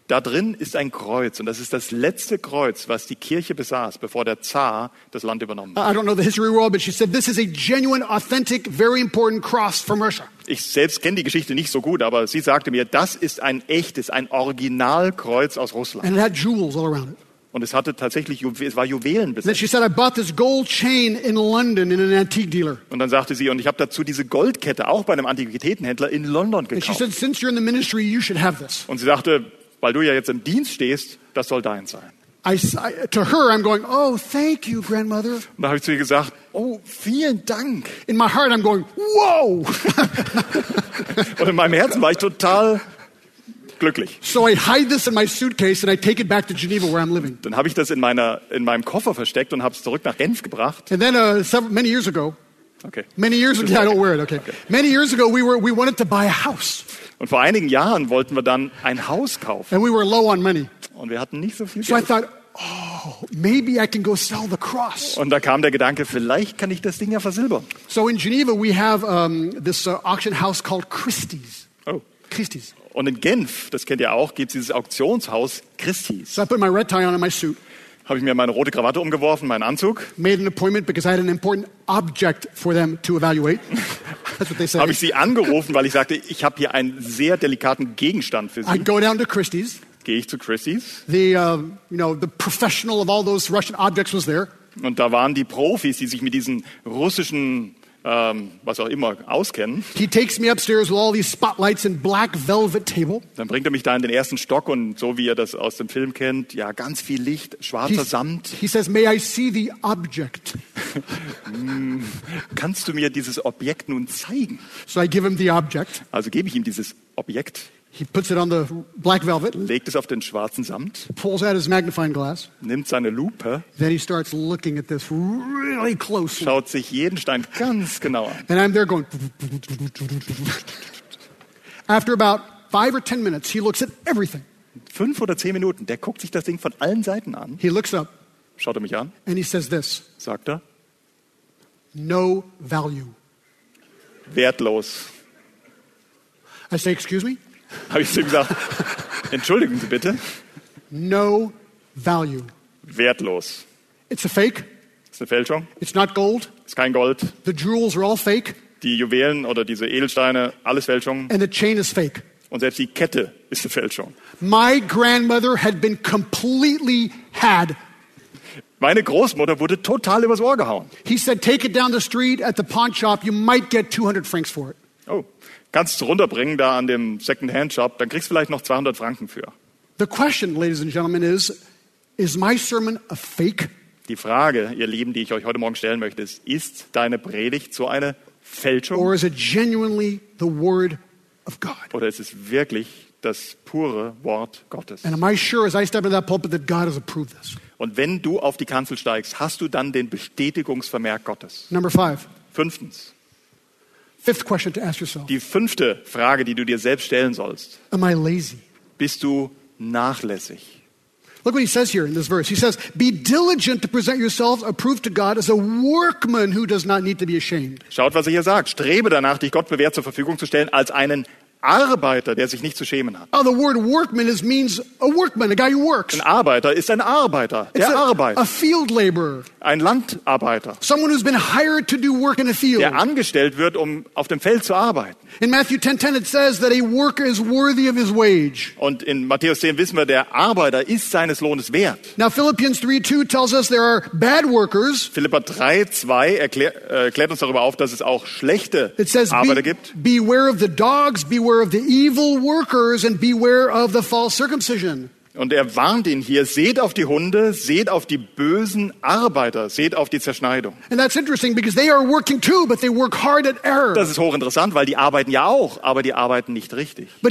da drin ist ein Kreuz und das ist das letzte Kreuz, was die Kirche besaß, bevor der Zar das Land übernommen hat. I don't know the history well, but she said, This is a genuine, authentic, very important cross from Russia. Ich selbst kenne die Geschichte nicht so gut, aber sie sagte mir, das ist ein echtes, ein Originalkreuz aus Russland. And it had jewels all around it. Und es hatte tatsächlich, es war Juwelen besetzt. Und dann sagte sie, und ich habe dazu diese Goldkette auch bei einem Antiquitätenhändler in London gekauft. Und sie sagte, weil du ja jetzt im Dienst stehst, das soll dein sein. I, to her, I'm going, Oh, thank you, grandmother. Und da habe ich zu ihr gesagt, oh, vielen Dank. In my heart, I'm going, Whoa. <laughs> Und in meinem Herzen war ich total glücklich. so I hide this in my suitcase and I take it back to Geneva where I'm living. Dann habe ich das in, meiner, in meinem Koffer versteckt und habe es zurück nach Genf gebracht. And then uh, several, many years ago, Okay. many years ago, yeah, I don't wear it, okay. Many years ago, we, were, we wanted to buy a house Und vor einigen Jahren wollten wir dann ein Haus kaufen. and we were low on money. Und wir hatten nicht so viel So I Geld. thought, oh, maybe I can go sell the cross. Und da kam der Gedanke, vielleicht kann ich das Ding ja versilbern. So in Geneva, we have um, this uh, auction house called Christie's. Oh. Christie's. Und in Genf, das kennt ihr auch, gibt es dieses Auktionshaus Christie's. So I put my red tie on and my suit, Habe ich mir meine rote Krawatte umgeworfen, meinen Anzug, made an appointment because I had an important object for them to evaluate. <laughs> Said. habe ich sie angerufen, weil ich sagte, ich habe hier einen sehr delikaten Gegenstand für I sie. go down to Christie's. Gehe ich zu Christie's The, uh, you know, the professional of all those Russian objects was there. und da waren die Profis, die sich mit diesen russischen, ähm, was auch immer, auskennen. He takes me upstairs with all these spotlights and black velvet table. Dann bringt er mich da in den ersten Stock und so wie ihr das aus dem Film kennt, ja, ganz viel Licht, schwarzer He's- Samt. He says, May I see the object? <laughs> Kannst du mir dieses Objekt nun zeigen? So I give him the object. Also gebe ich ihm dieses Objekt, He puts it on the black velvet, legt es auf den schwarzen Samt, pulls out his magnifying glass. nimmt seine Lupe, Then he starts looking at this really closely. schaut sich jeden Stein ganz genau an. And I'm there going. After about five or ten minutes, he looks at everything. Fünf oder zehn Minuten, der guckt sich das Ding von allen Seiten an, He looks up schaut er mich an, and he says this sagt er, no value. wertlos. I say, Excuse me? Habe ich zu ihm gesagt, entschuldigen Sie bitte, No value. wertlos. It's a fake. Ist eine Fälschung, It's not gold. ist kein Gold. The jewels are all fake. Die Juwelen oder diese Edelsteine, alles Fälschung. And the chain is fake. Und selbst die Kette ist eine Fälschung. My grandmother had been completely had. Meine Großmutter wurde total übers Ohr gehauen. He said, Take it down the street at the pawn shop. You might get 200 francs for it. Oh, kannst du runterbringen da an dem Second-Hand-Shop, dann kriegst du vielleicht noch 200 Franken für. The question, ladies and gentlemen, is Is my sermon a fake? Die Frage, ihr Lieben, die ich euch heute Morgen stellen möchte, ist, ist deine Predigt so eine Fälschung Or is it genuinely the Word of God? oder ist es wirklich das pure Wort Gottes? And am I sure as I step into that pulpit that God has approved this? Und wenn du auf die Kanzel steigst, hast du dann den Bestätigungsvermerk Gottes. Number five, Fünftens, fifth question to ask yourself die fünfte Frage, die du dir selbst stellen sollst. Am I lazy? Bist du nachlässig? Look what he says here in this verse. He says, Be diligent to present yourselves approved to God as a workman who does not need to be ashamed. Schaut, was er hier sagt. Strebe danach, dich Gott bewährt zur Verfügung zu stellen, als einen Arbeiter, der sich nicht zu schämen hat. Oh, the word workman is, means a workman, a guy who works. Ein Arbeiter ist ein Arbeiter, It's der a, a arbeitet. field laborer, Ein Landarbeiter, someone who's been hired to do work in a field. der angestellt wird, um auf dem Feld zu arbeiten. In Matthew 10:10 it says that a worker is worthy of his wage. Und in Matthäus 10 wissen wir, der Arbeiter ist seines Lohnes wert. Now Philippians 3:2 tells us there are bad workers. Philippa 3, 2 erklär, äh, klärt uns darüber auf, dass es auch schlechte says Arbeiter be, gibt. beware of the dogs, beware of the evil workers and beware of the false circumcision. Und er warnt ihn hier, seht auf die Hunde, seht auf die bösen Arbeiter, seht auf die Zerschneidung. Too. Das ist hochinteressant, weil die arbeiten ja auch, aber die arbeiten nicht richtig. A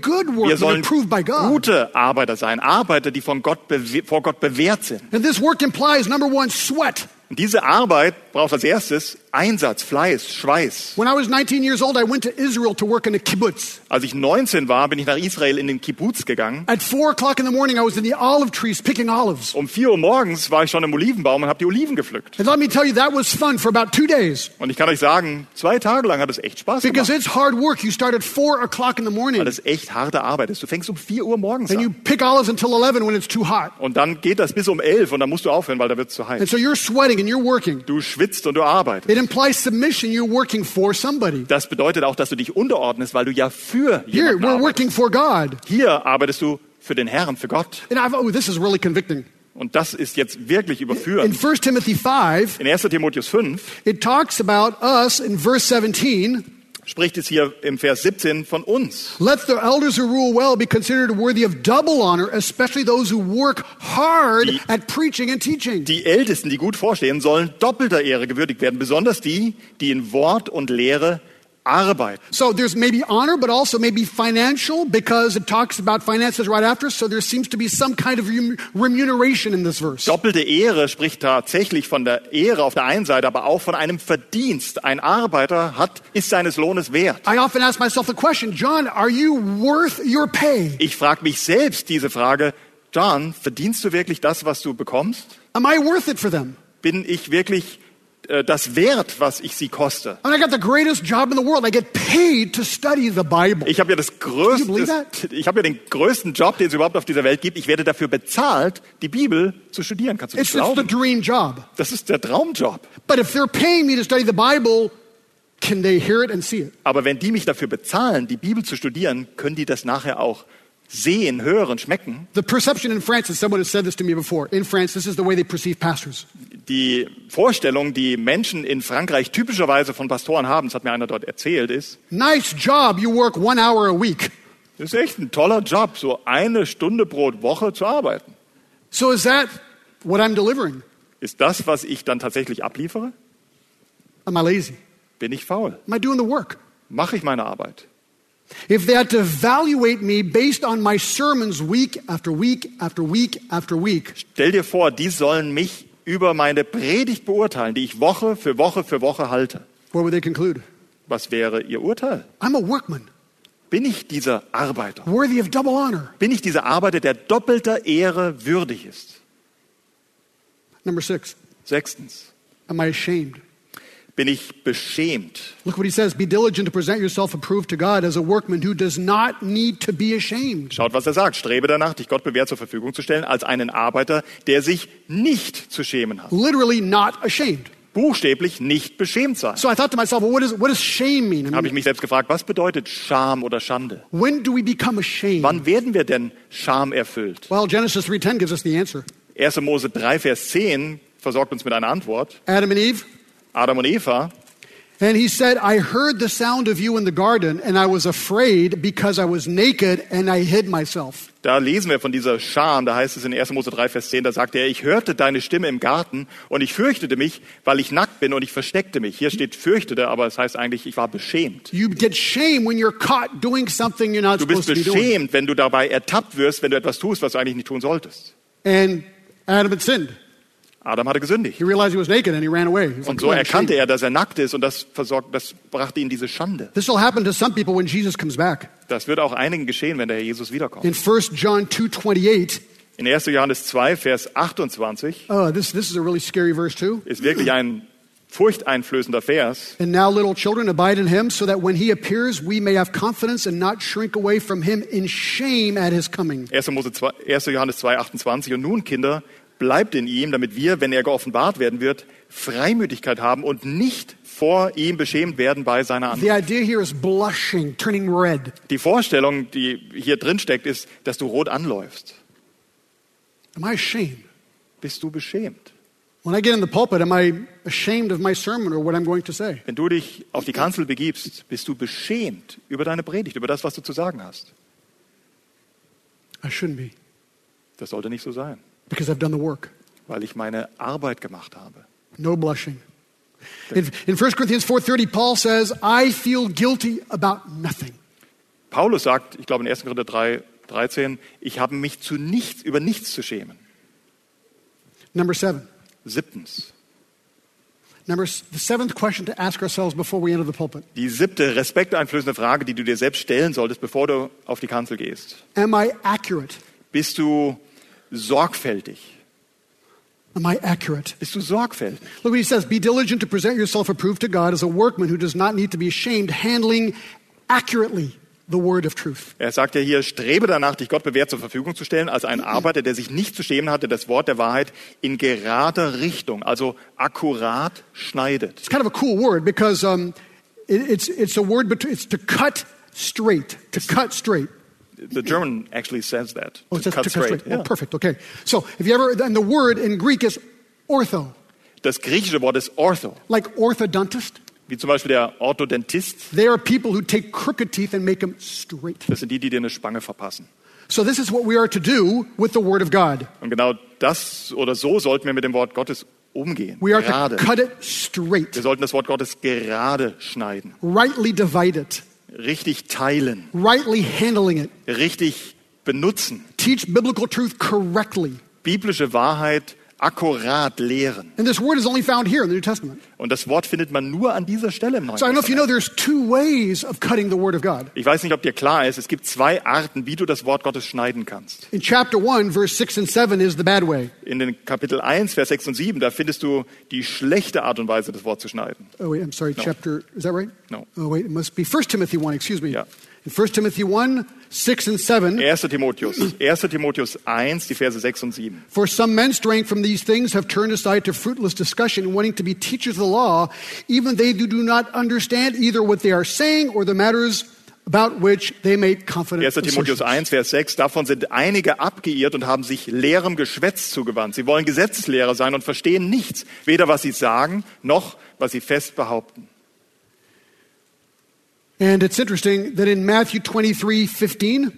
good Wir sollen approved by God. gute Arbeiter sein, Arbeiter, die von Gott vor Gott bewährt sind. And this work implies number one, sweat. Und diese Arbeit braucht als erstes Einsatz, Fleiß, Schweiß. When I was 19 years old, I went to Israel to work in a kibbutz. Als ich 19 war, bin ich nach Israel in den Kibbutz gegangen. At four o'clock in the morning, I was in the olive trees picking olives. Um 4 Uhr morgens war ich schon im Olivenbaum und habe die Oliven gepflückt. And let me tell you, that was fun for about two days Und ich kann euch sagen, zwei Tage lang hat es echt Spaß because gemacht. it's hard work. You start at four o'clock in the morning Weil es echt harte Arbeit ist. Du fängst um 4 Uhr morgens and you an. pick olives until 11 when it's too hot. Und dann geht das bis um 11 und dann musst du aufhören, weil da wird es zu And heiß. so you're sweating and you're working. Du schwitzt und du arbeitest. It implies submission. You're working for somebody. Das bedeutet auch, dass du dich unterordnest, weil du ja für Here, we're arbeitest. working for God. Hier arbeitest du für den Herrn, für Gott. And I've, oh, this is really convicting. Und das ist jetzt wirklich In überführend. 1 Timothy 5, In 1. Timotheus 5 it talks about us in verse 17. spricht es hier im Vers 17 von uns. Let the elders who rule well be considered worthy of double honor, especially those who work hard Die- at preaching and teaching. Die Ältesten, die gut vorstehen, sollen doppelter Ehre gewürdigt werden, besonders die, die in Wort und Lehre arbeiten. So there's maybe honor, but also maybe financial because it talks about finances right after. So there seems to be some kind of rem- remuneration in this verse. Doppelte Ehre spricht tatsächlich von der Ehre auf der einen Seite, aber auch von einem Verdienst. Ein Arbeiter hat, ist seines Lohnes wert. I often ask myself the question, John, are you worth your pay? Ich frage mich selbst diese Frage, John, verdienst du wirklich das, was du bekommst? Am I worth it for them? Bin ich wirklich das wert, was ich sie koste? I mean, I got the greatest job in the world. I get paid to study the Bible. Ich habe ja das größte, ich habe ja den größten Job, den es überhaupt auf dieser Welt gibt. Ich werde dafür bezahlt, die Bibel zu studieren. Kannst du das It's, it's the glauben? dream job. Das ist der Traumjob. But if they're paying me to study the Bible, can they hear it and see it? Aber wenn die mich dafür bezahlen, die Bibel zu studieren, können die das nachher auch sehen, hören, schmecken. The perception in France, and someone has said this to me before, in France, this is the way they perceive pastors. Die Vorstellung, die Menschen in Frankreich typischerweise von Pastoren haben, das hat mir einer dort erzählt, ist, Nice job, you work one hour a week. das ist echt ein toller Job, so eine Stunde pro Woche zu arbeiten. So is that what I'm delivering? Ist das, was ich dann tatsächlich abliefere? Am I lazy? Bin ich faul? Am I doing the work? Mache ich meine Arbeit? If they had to evaluate me based on my sermons week after week after week after week, Stell dir vor, die sollen mich über meine Predigt beurteilen, die ich Woche für Woche für Woche halte. what would they conclude? Was wäre ihr Urteil? I'm a workman, Bin ich dieser Arbeiter? worthy of double honor. Bin ich dieser Arbeiter, der doppelter Ehre würdig ist? Number six, Sechstens, am I ashamed? Bin ich beschämt? Look what he says Be diligent to present yourself approved to God as a workman who does not need to be ashamed. Schaut, was er sagt. Strebe danach, dich Gott bewährt zur Verfügung zu stellen, als einen Arbeiter, der sich nicht zu schämen hat. Literally not ashamed. Buchstäblich nicht beschämt sein. So I thought to myself, well, what, is, what does shame mean? I Habe ich mean, mich selbst gefragt, was bedeutet Scham oder Schande? when do we become ashamed? Wann werden wir denn Scham erfüllt? Well, Genesis 3.10 gives us the answer. 1. Mose 3, Vers 10 versorgt uns mit einer Antwort. Adam and Eve, Adam und Eva, And he said, I heard the sound of you in the garden, and I was afraid because I was naked and I hid myself. da lesen wir von dieser Scham, da heißt es in 1. Mose 3, Vers 10, da sagt er, ich hörte deine Stimme im Garten und ich fürchtete mich, weil ich nackt bin und ich versteckte mich. Hier steht fürchtete, aber es heißt eigentlich, ich war beschämt. You get shame when you're caught doing something you're not Du bist beschämt, wenn du dabei ertappt wirst, wenn du etwas tust, was du eigentlich nicht tun solltest. And Adam had sinned. Adam hatte gesündigt. He realized he was naked and he ran away. He was Und like, so "Oh, I'm erkannte ashamed." er, dass er nackt ist und das, versorgt, das brachte ihn diese Schande. This will happen to some people when Jesus comes back. Das wird auch einigen geschehen, wenn der Herr Jesus wiederkommt. In 1 John 2.28, In 1. Johannes 2, Vers 28 oh, this, this is a really scary verse too. ist wirklich ein furchteinflößender Vers. And now, little children, abide in him, so that when he appears, we may have confidence and not shrink away from him in shame at his coming. 1. Mose 2, 1. Johannes 2, 28. Und nun, Kinder, bleibt in ihm, damit wir, wenn er geoffenbart werden wird, Freimütigkeit haben und nicht vor ihm beschämt werden bei seiner Ankunft. Die Vorstellung, die hier drin steckt, ist, dass du rot anläufst. Am I ashamed? Bist du beschämt? When I get in the pulpit, am I ashamed of my sermon or what I'm going to say? Wenn du dich auf die Kanzel begibst, bist du beschämt über deine Predigt, über das, was du zu sagen hast. I shouldn't be Das sollte nicht so sein, because I've done the work. weil ich meine Arbeit gemacht habe. No blushing. In, in 1 Corinthians 4:30 Paul says, "I feel guilty about nothing." Paulus sagt, ich glaube in 1. Korinther 3, 13, ich habe mich zu nichts, über nichts zu schämen. Number 7. Siebtens, Number the seventh question to ask ourselves before we enter the pulpit. die siebte respekteinflößende Frage, die du dir selbst stellen solltest, bevor du auf die Kanzel gehst. Am I accurate? Bist du sorgfältig? Am I accurate? Bist du sorgfältig? Look what he says Be diligent to present yourself approved to God as a workman who does not need to be ashamed, handling accurately the word of truth. Er sagt ja hier, strebe danach, dich Gott bewährt zur Verfügung zu stellen, als ein Arbeiter, der sich nicht zu schämen hatte, das Wort der Wahrheit in gerader Richtung, also akkurat schneidet. It's kind of a cool word because um, it, it's, it's a word, it's to cut straight, to cut straight. The German actually says that. Oh, it says cut straight. straight. Oh, Ja. perfect. Okay. So if you ever, and the word in Greek is ortho, Das griechische Wort ist ortho, like orthodontist. wie zum Beispiel der Orthodontist. They are people who take crooked teeth and make them straight. Das sind die, die dir eine Spange verpassen. So this is what we are to do with the word of God. Und genau das oder so sollten wir mit dem Wort Gottes umgehen. We are Gerade. to cut it straight, Wir sollten das Wort Gottes gerade schneiden, rightly divide it, richtig teilen, rightly handling it, richtig benutzen, teach biblical truth correctly. biblische Wahrheit akkurat lehren. And this word is only found here in the New Testament. Und das Wort findet man nur an dieser Stelle im Neuen So I don't know if you know Testament. there's two ways of cutting the word of God. Ich weiß nicht, ob dir klar ist, es gibt zwei Arten, wie du das Wort Gottes schneiden kannst. In chapter 1, verse 6 and 7 is the bad way. In den Kapitel 1, Vers 6 und 7, da findest du die schlechte Art und Weise, das Wort zu schneiden. Oh, wait, I'm sorry, chapter, is that right? No. Oh, wait, it must be 1 Timothy 1, excuse me. Yeah. In 1 Timothy 1, 6 and 7, 1. Timotheus, 1. Timotheus 1, die Verse 6 und 7. For some men straying from these things have turned aside to fruitless discussion, wanting to be teachers of the law, even they who do not understand either what they are saying or the matters about which they make confident 1. Timotheus assertions. 1, Vers 6, davon sind einige abgeirrt und haben sich leerem Geschwätz zugewandt. Sie wollen Gesetzeslehrer sein und verstehen nichts, weder was sie sagen, noch was sie fest behaupten. And it's interesting that in Matthew 23, 15,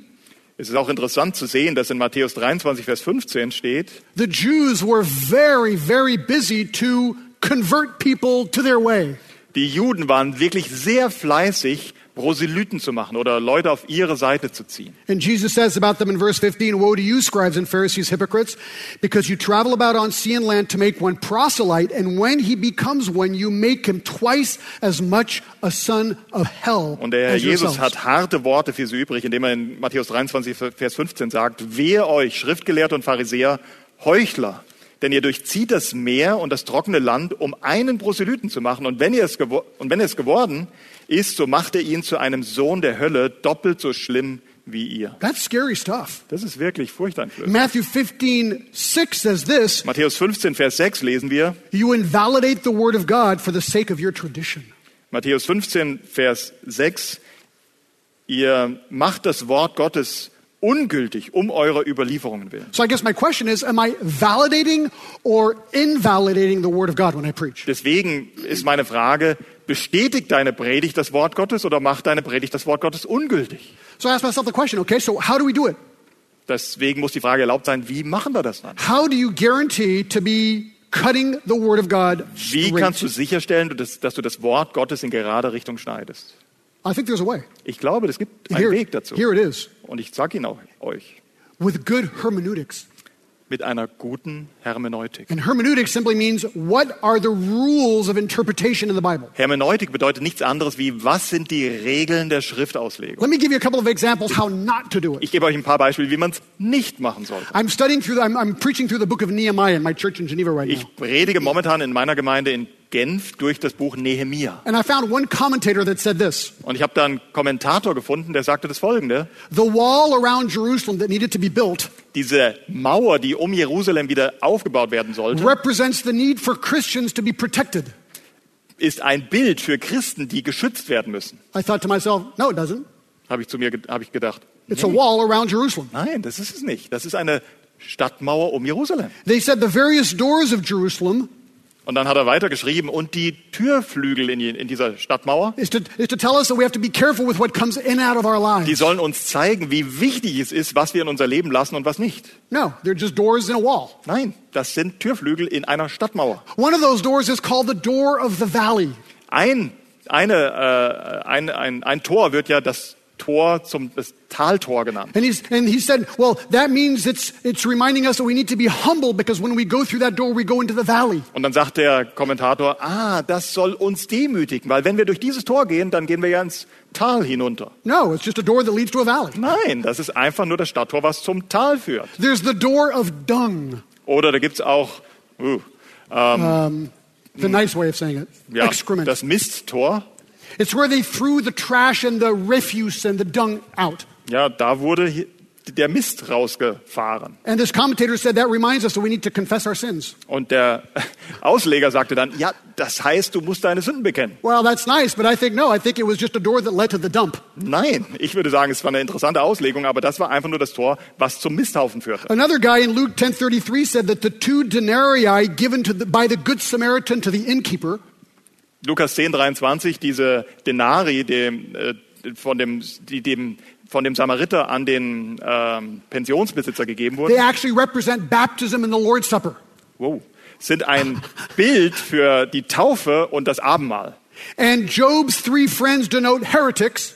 Es ist auch interessant zu sehen, dass in Matthäus 23, Vers 15 steht, the Jews were very, very busy to convert people to their way. die Juden waren wirklich sehr fleißig, Proselyten zu machen oder Leute auf ihre Seite zu ziehen. And Jesus says about them in verse 15, Woe to you, scribes and Pharisees, hypocrites, because you travel about on sea and land to make one proselyte, and when he becomes one, you make him twice as much a son of hell Und der Herr Jesus hat harte Worte für sie übrig, indem er in Matthäus 23, Vers 15 sagt, wehe euch, Schriftgelehrte und Pharisäer, Heuchler, denn ihr durchzieht das Meer und das trockene Land, um einen Proselyten zu machen. Und wenn, ihr es gewo- und wenn es geworden ist, so macht er ihn zu einem Sohn der Hölle, doppelt so schlimm wie ihr. That's scary stuff. Das ist wirklich furchteinflößend. Matthew 15, 6 says this Matthäus 15, Vers 6 lesen wir, You invalidate the word of God for the sake of your tradition. Matthäus 15, Vers 6, ihr macht das Wort Gottes ungültig um eurer Überlieferungen willen. So I guess my question is Am I validating or invalidating the word of God when I preach? Deswegen ist meine Frage, bestätigt deine Predigt das Wort Gottes oder macht deine Predigt das Wort Gottes ungültig? So I ask myself the question okay, so how do we do it? Deswegen muss die Frage erlaubt sein, wie machen wir das dann? How do you guarantee to be cutting the word of God Wie kannst du sicherstellen, dass, dass du das Wort Gottes in gerade Richtung schneidest? I think there's a way. Ich glaube, es gibt einen Here, Weg dazu. here it is Und ich sage ihn auch euch. with good hermeneutics. Mit einer guten Hermeneutik. And hermeneutics simply means what are the rules of interpretation in the Bible? Hermeneutik bedeutet nichts anderes wie, was sind die Regeln der Schriftauslegung? Let me give you a couple of examples how not to do it. Ich gebe euch ein paar Beispiele, wie man es nicht machen sollte. I'm studying through, the, I'm, I'm preaching through the book of Nehemiah in my church in Geneva right now. Ich predige momentan in meiner Gemeinde in Genf durch das Buch Nehemia. And I found one commentator that said this Und ich habe da einen Kommentator gefunden, der sagte das folgende. The wall around Jerusalem that needed to be built Diese Mauer, die um Jerusalem wieder aufgebaut werden sollte, represents the need for Christians to be protected. ist ein Bild für Christen, die geschützt werden müssen. I thought to myself, no, it doesn't. Habe ich zu mir habe ich gedacht. It's a wall around Jerusalem. Nein, das ist es nicht. Das ist eine Stadtmauer um Jerusalem. They said the various doors of Jerusalem Und dann hat er weitergeschrieben, und die Türflügel in, in dieser Stadtmauer, is to, is to die sollen uns zeigen, wie wichtig es ist, was wir in unser Leben lassen und was nicht. No, they're just doors in a wall. Nein, das sind Türflügel in einer Stadtmauer. One of those doors is called the door of the valley. Ein, eine, äh, ein, ein, ein Tor wird ja das Tor zum das Taltor genannt. And he's and he said, well, that means it's it's reminding us that we need to be humble because when we go through that door, we go into the valley. Und dann sagt der Kommentator, ah, das soll uns demütigen, weil wenn wir durch dieses Tor gehen, dann gehen wir ja ins Tal hinunter. No, it's just a door that leads to a valley. Nein, das ist einfach nur das Stadttor, was zum Tal führt. There's the door of dung. Oder da gibt's auch uh, The nice way of saying it. ja, Excrement. das Misttor. It's where they threw the trash and the refuse and the dung out. Ja, da wurde der Mist rausgefahren. And this commentator said that reminds us that we need to confess our sins. Und der <laughs> Ausleger sagte dann, ja, das heißt, du musst deine Sünden bekennen. Well, that's nice, but I think no, I think it was just a door that led to the dump. Nein, ich würde sagen, es war eine interessante Auslegung, aber das war einfach nur das Tor, was zum Misthaufen führte. Another guy in Luke 10:33 said that the two denarii given to the, by the good Samaritan to the innkeeper Lukas 10, 23, diese Denari, dem, äh, von, dem, die dem, von dem Samariter an den ähm, Pensionsbesitzer gegeben they wurden, actually represent baptism and the Lord's Supper. wow, sind ein <laughs> Bild für die Taufe und das Abendmahl. And Job's three friends denote heretics.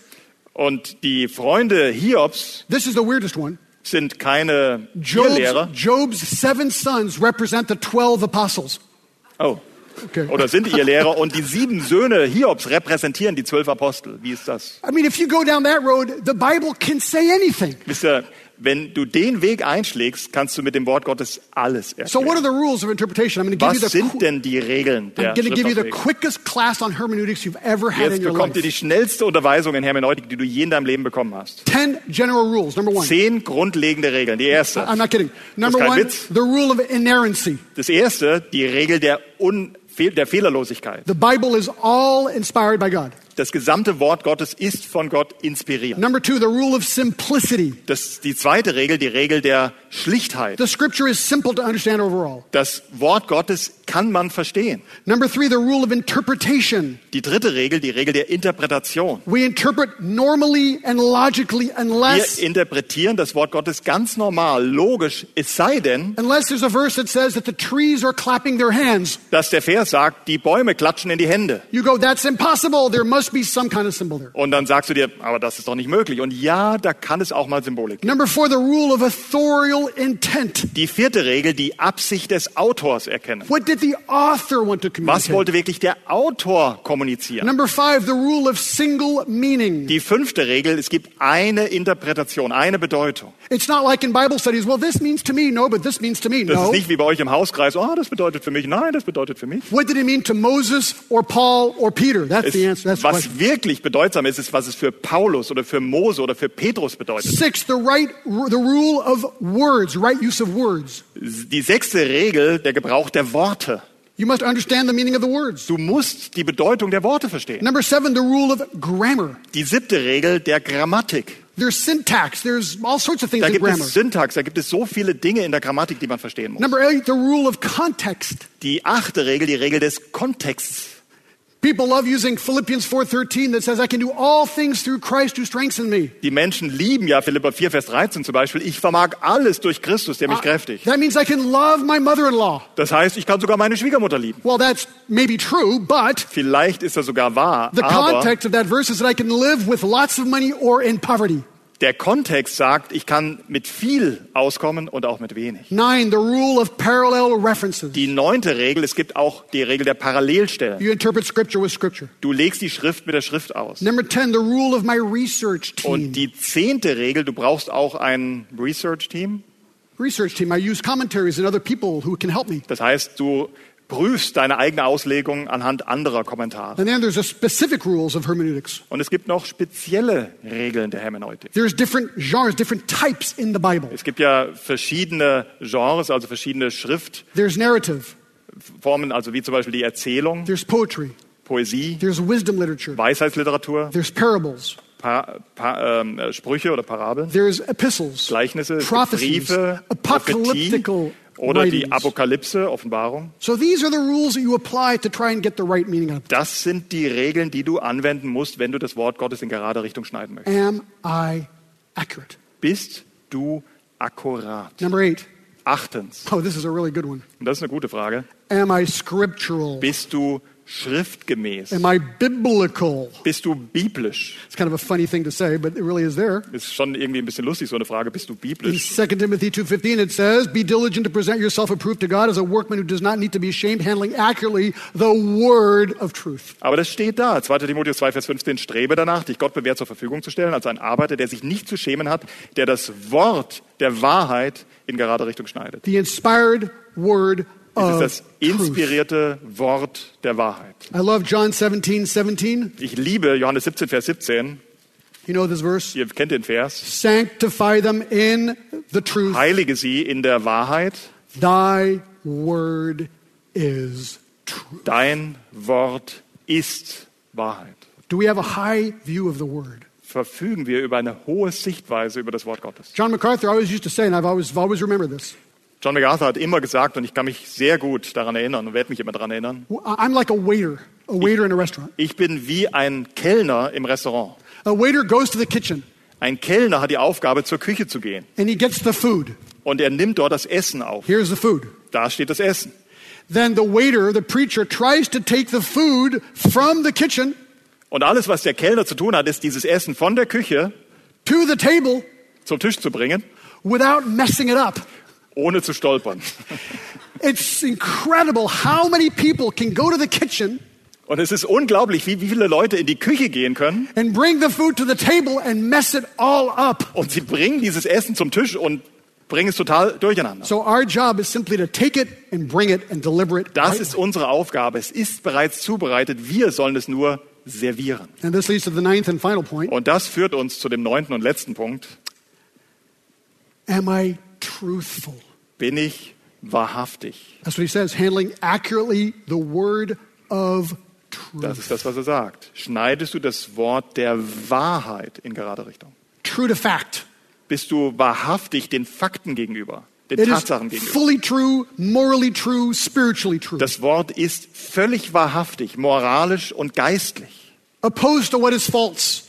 Und die Freunde Hiobs This is the weirdest one. sind keine Job's. Job's seven sons represent the 12 apostles. Oh. Okay. Oder sind ihr Lehrer und die sieben Söhne Hiobs repräsentieren die zwölf Apostel. Wie ist das? I mean, if you go down that road, the Bible can say anything. Wisst ihr, wenn du den Weg einschlägst, kannst du mit dem Wort Gottes alles So, what are erklären. the rules of interpretation? I'm going to give Was you the sind denn die Regeln der I'm going to give you the Schriftauslegung? quickest class on hermeneutics you've ever had in Jetzt your bekommt ihr die schnellste Unterweisung in Hermeneutik, die du je in deinem Leben bekommen hast. Ten general rules. Number one. Zehn grundlegende Regeln. Die erste. I'm not kidding. Number kein one, Witz. the rule of inerrancy. Das erste, die Regel der, Un der Fehlerlosigkeit. The Bible is all inspired by God. Das gesamte Wort Gottes ist von Gott inspiriert. Number two, the rule of simplicity. Das, die zweite Regel, die Regel der Schlichtheit. The scripture is simple to understand overall. Das Wort Gottes kann man verstehen. Number three, the rule of interpretation. Die dritte Regel, die Regel der Interpretation. We interpret normally and logically Wir unless interpretieren das Wort Gottes ganz normal, logisch, es sei denn, unless there's a verse that says that the trees are clapping their hands. dass der Vers sagt, die Bäume klatschen in die Hände. You go, that's impossible. There must kind of. Und dann sagst du dir, aber das ist doch nicht möglich. Und ja, da kann es auch mal Symbolik geben. Number four, the rule of authorial intent. Die vierte Regel, die Absicht des Autors erkennen. What did the author want to Was communicate? wollte wirklich der Autor kommunizieren? Number five, the rule of single meaning. Die fünfte Regel, es gibt eine Interpretation, eine Bedeutung. It's not like in Bible studies, well, this means to me, no, but this means to me, Das ist no. nicht wie bei euch im Hauskreis, oh, das bedeutet für mich, nein, das bedeutet für mich. What did it mean to Moses or Paul or Peter? That's Es, the answer. That's was wirklich bedeutsam ist, ist, was es für Paulus oder für Mose oder für Petrus bedeutet. Six, the right, the rule of words, right use of words. Die sechste Regel, der Gebrauch der Worte. You must understand the meaning of the words. Du musst die Bedeutung der Worte verstehen. Number seven, the rule of grammar. Die siebte Regel der Grammatik. There's syntax. There's all sorts of things Da in gibt grammar. es Syntax, da gibt es so viele Dinge in der Grammatik, die man verstehen muss. Number eight, the rule of context. Die achte Regel, die Regel des Kontexts. People love using Philippians 4.13 that says, I can do all things through Christ who strengthens me. Die Menschen lieben ja Philippa 4, Vers 13 zum Beispiel. Ich vermag alles durch Christus, der mich kräftigt. That means I can love my mother-in-law. Das heißt, ich kann sogar meine Schwiegermutter lieben. Well, that's maybe true, but Vielleicht ist das sogar wahr, the aber context of that verse is that I can live with lots of money or in poverty. Der Kontext sagt, ich kann mit viel auskommen und auch mit wenig. Nine, the rule of parallel references. Die neunte Regel, es gibt auch die Regel der Parallelstellen. You interpret scripture with scripture. Du legst die Schrift mit der Schrift aus. Number 10, the rule of my research team. Und die zehnte Regel, du brauchst auch ein Research-Team. research team. I use commentaries and other people who can help me. Das heißt, du prüfst deine eigene Auslegung anhand anderer Kommentare. And then there's a specific rules of hermeneutics. Und es gibt noch spezielle Regeln der Hermeneutik. Different genres, different types in the Bible. Es gibt ja verschiedene Genres, also verschiedene Schriftformen, There's narrative, also wie zum Beispiel die Erzählung, there's poetry, Poesie, there's wisdom literature, Weisheitsliteratur, there's parables, pa pa ähm, äh, Sprüche oder Parabeln, there's epistles, Gleichnisse, Briefe, Prophetie Oder die. Apokalypse, Offenbarung. So these are the rules that you apply to try and get the right meaning out of it. Das sind die Regeln, die du anwenden musst, wenn du das Wort Gottes in gerade Richtung schneiden möchtest. Am I accurate? Bist du akkurat? Number eight. Achtens, Oh, this is a really good one. und das ist eine gute Frage, Am I scriptural? bist du schriftgemäß? Am I biblical? Bist du biblisch? It's kind of a funny thing to say, but it really is there. Ist schon irgendwie ein bisschen lustig, so eine Frage. Bist du In biblisch? 2 Timothy 2.15 it says, Be diligent to present yourself approved to God as a workman who does not need to be ashamed, handling accurately the word of truth. Aber das steht da. 2. Timotheus 2, Vers 15. Strebe danach, dich Gott bewährt zur Verfügung zu stellen, als ein Arbeiter, der sich nicht zu schämen hat, der das Wort der Wahrheit in gerade Richtung schneidet. The inspired word Es ist das inspirierte Wort der Wahrheit. I love John 17, 17. Ich liebe Johannes 17, Vers 17. You know this verse? Ihr kennt den Vers. Sanctify them in the truth. Heilige sie in der Wahrheit. Thy word is truth. Dein Wort ist Wahrheit. Do we have a high view of the word? Verfügen wir über eine hohe Sichtweise über das Wort Gottes. John MacArthur always used to say, and I've always, always remembered this John MacArthur hat immer gesagt, und ich kann mich sehr gut daran erinnern und werde mich immer daran erinnern, I'm like a waiter, a waiter in a restaurant. ich bin wie ein Kellner im Restaurant. A waiter goes to the kitchen Ein Kellner hat die Aufgabe, zur Küche zu gehen. and he gets the food. Und er nimmt dort das Essen auf. Here's the food. Da steht das Essen. Then the waiter, the preacher, tries to take the food from the kitchen Und alles, was der Kellner zu tun hat, ist, dieses Essen von der Küche to the table zum Tisch zu bringen, without messing it up. Ohne zu stolpern. It's incredible how many people can go to the kitchen Und es ist unglaublich, wie, wie viele Leute in die Küche gehen können and bring the food to the table and mess it all up. und sie bringen dieses Essen zum Tisch und bringen es total durcheinander. So our job is simply to take it and bring it and deliver it. Das ist unsere Aufgabe. Es ist bereits zubereitet. Wir sollen es nur servieren. And this leads to the ninth and final point. Und das führt uns zu dem neunten und letzten Punkt. Am I truthful? Bin ich wahrhaftig? That's what he says, handling accurately the word of truth. Das ist das, was er sagt. Schneidest du das Wort der Wahrheit in gerade Richtung? True to fact. Bist du wahrhaftig den Fakten gegenüber, den It is Tatsachen gegenüber? fully true, morally true, spiritually true. Das Wort ist völlig wahrhaftig, moralisch und geistlich. Opposed to what is false.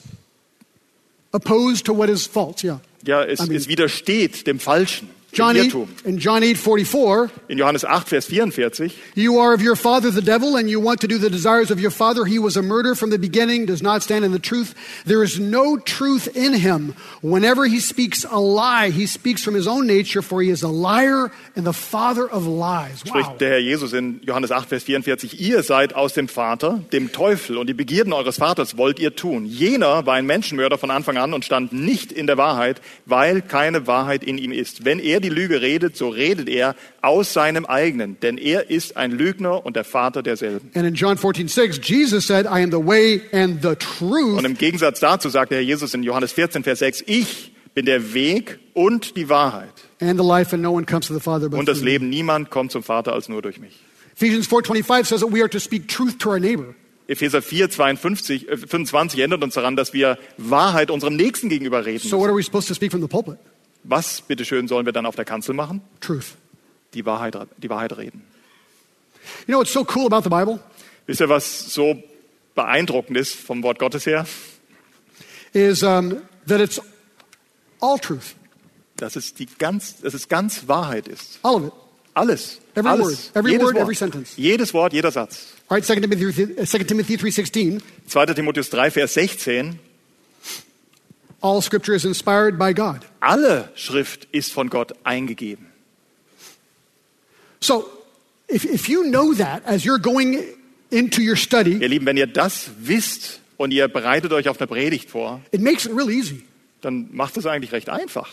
Opposed to what is false, yeah. Ja, es, I mean- es widersteht dem Falschen, John 8, Irrtum. in John 8, 44, In Johannes 8, Vers 44, you are of your father the devil, and you want to do the desires of your father. He was a murderer from the beginning, does not stand in the truth. There is no truth in him. Whenever he speaks a lie, he speaks from his own nature, for he is a liar and the father of lies. Wow. spricht der Herr Jesus in Johannes 8, Vers 44, ihr seid aus dem Vater, dem Teufel, und die Begierden eures Vaters wollt ihr tun. Jener war ein Menschenmörder von Anfang an und stand nicht in der Wahrheit, weil keine Wahrheit in ihm ist. Wenn er die Lüge redet, so redet er aus seinem eigenen, denn er ist ein Lügner und der Vater derselben. And in John 14, 6, Jesus said, I am the way and the truth Und im Gegensatz dazu sagt der Herr Jesus in Johannes 14, Vers 6, ich bin der Weg und die Wahrheit and the life, and no one comes to the Father but und das. Leben. Niemand kommt zum Vater als nur durch mich. Ephesians 4.25 says that we are to speak truth to our neighbor. Epheser 4, 52, äh, 25 erinnert uns daran, dass wir Wahrheit unserem Nächsten gegenüber reden. So what are we supposed to speak from the pulpit? Was, bitteschön, sollen wir dann auf der Kanzel machen? Truth. Die Wahrheit, die Wahrheit reden. You know what's so cool about the Bible? Wisst ihr, was so beeindruckend ist vom Wort Gottes her? Is um, that it's all truth. Dass es, die ganz, dass es ganz Wahrheit ist. All of it. Alles. Every alles. word, every Jedes word, Wort. every sentence. Jedes Wort, jeder Satz. All right, 2 Timothy, uh, 2 Timothy 3.16, 2. Timotheus 3, Vers 16. all scripture is inspired by God. Alle Schrift ist von Gott eingegeben. So if, if you know that as you're going into your study, Ihr Lieben, wenn ihr das wisst und ihr bereitet euch auf eine Predigt vor, it makes it really easy dann macht es eigentlich recht einfach.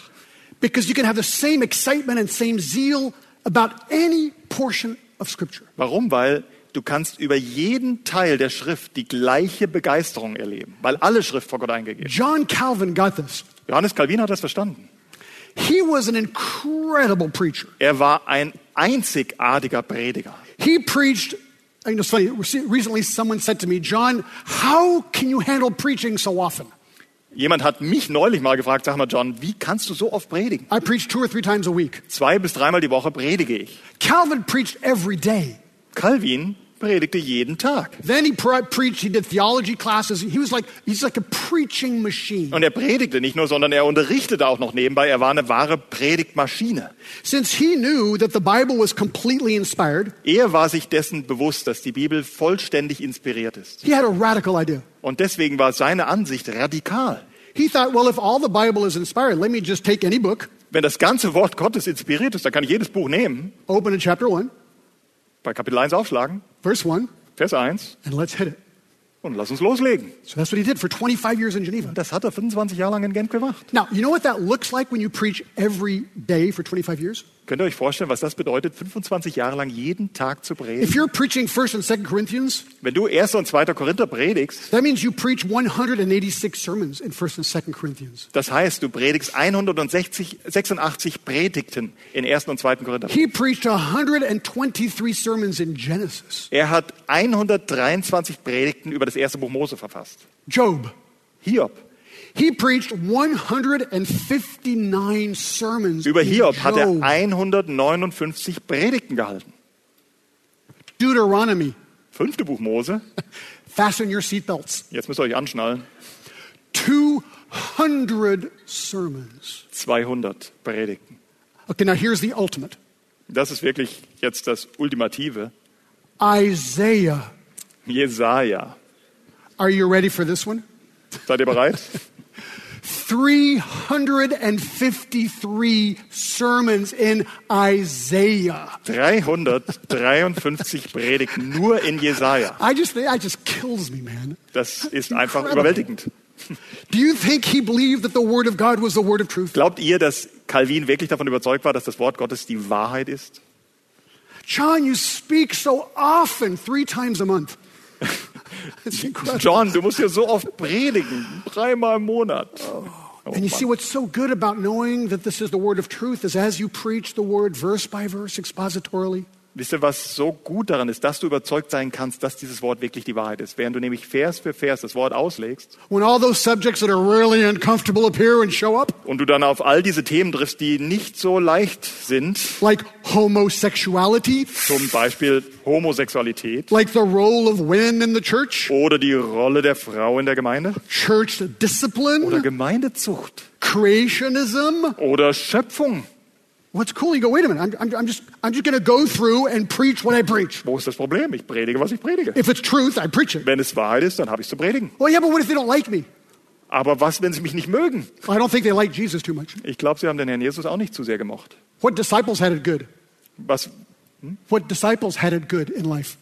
because you can have the same excitement and same zeal about any portion of scripture. Warum? Weil du kannst über jeden Teil der Schrift die gleiche Begeisterung erleben, weil alle Schrift vor Gott eingegeben. John Calvin got this. Johannes Calvin hat das verstanden. He was an incredible preacher. Er war ein einzigartiger Prediger. He preached, I know it's funny, recently someone said to me, John, how can you handle preaching so often? Jemand hat mich neulich mal gefragt, sag mal John, wie kannst du so oft predigen? I preach two or three times a week. Zwei bis dreimal die Woche predige ich. Calvin preached every day. Calvin predigte jeden Tag. Then he pre- preached, he did theology classes. He was like, he's like a preaching machine. Und er predigte nicht nur, sondern er unterrichtete auch noch nebenbei. Er war eine wahre Predigtmaschine. Since he knew that the Bible was completely inspired, Er war sich dessen bewusst, dass die Bibel vollständig inspiriert ist. he had a radical idea. Und deswegen war seine Ansicht radikal. He thought, well, if all the Bible is inspired, let me just take any book, Wenn das ganze Wort Gottes inspiriert ist, dann kann ich jedes Buch nehmen, open in chapter 1, bei Kapitel 1 aufschlagen, verse 1, Vers 1 and let's hit it. und lass uns loslegen. So that's what he did for 25 years in Geneva. Das hat er 25 Jahre lang in Genf gemacht. Now, you know what that looks like when you preach every day for 25 years? Könnt ihr euch vorstellen, was das bedeutet, 25 Jahre lang jeden Tag zu If predigen? you're preaching 1st and 2nd Corinthians, Wenn du 1. und 2. Korinther predigst, that means you preach 186 sermons in 1st and 2nd Corinthians. das heißt, du predigst 160, 86 Predigten in 1. und 2. Korinther. He preached 123 sermons in Genesis. Er hat 123 Predigten über das erste Buch Mose verfasst. Job. Hiob. He preached 159 sermons Über Hiob hat er Job. 159 Predigten gehalten. Deuteronomy. Fünfte Buch Mose. <laughs> Fasten your seatbelts. Jetzt müsst ihr euch anschnallen. 200 sermons. 200 Predigten. Okay, now here's the ultimate. Das ist wirklich jetzt das Ultimative. Isaiah. Jesaja. Are you ready for this one? Seid ihr bereit? <laughs> 353 sermons in Isaiah. 353 <laughs> Predigten nur in Jesaja. I just that just kills me, man. Das ist einfach Incredible. überwältigend. Do you think he believed that the word of God was the word of truth? Glaubt ihr, dass Calvin wirklich davon überzeugt war, dass das Wort Gottes die Wahrheit ist? John, you speak so often, three times a month. <laughs> John, du musst ja so oft predigen, dreimal im Monat. Oh, oh And you see, what's so good about knowing that this is the word of truth is as you preach the word verse by verse, expositorily, Wisst ihr, was so gut daran ist, dass du überzeugt sein kannst, dass dieses Wort wirklich die Wahrheit ist? Während du nämlich Vers für Vers das Wort auslegst when all those subjects that are really uncomfortable appear and show up, und du dann auf all diese Themen triffst, die nicht so leicht sind, like homosexuality, zum Beispiel Homosexualität like the role of women in the church, oder die Rolle der Frau in der Gemeinde church oder discipline, Gemeindezucht creationism. oder Schöpfung. What's cool? You go, wait a minute, I'm, I'm, I'm just, I'm just going to go through and preach what I preach. Wo ist das Problem? Ich predige, was ich predige. If it's truth, I preach it. Wenn es Wahrheit ist, dann habe ich zu predigen. Well, yeah, but what if they don't like me? Aber was, wenn sie mich nicht mögen? I don't think they like Jesus too much. Ich glaube, sie haben den Herrn Jesus auch nicht zu sehr gemocht. What disciples had it good? Was, What disciples had it good in life?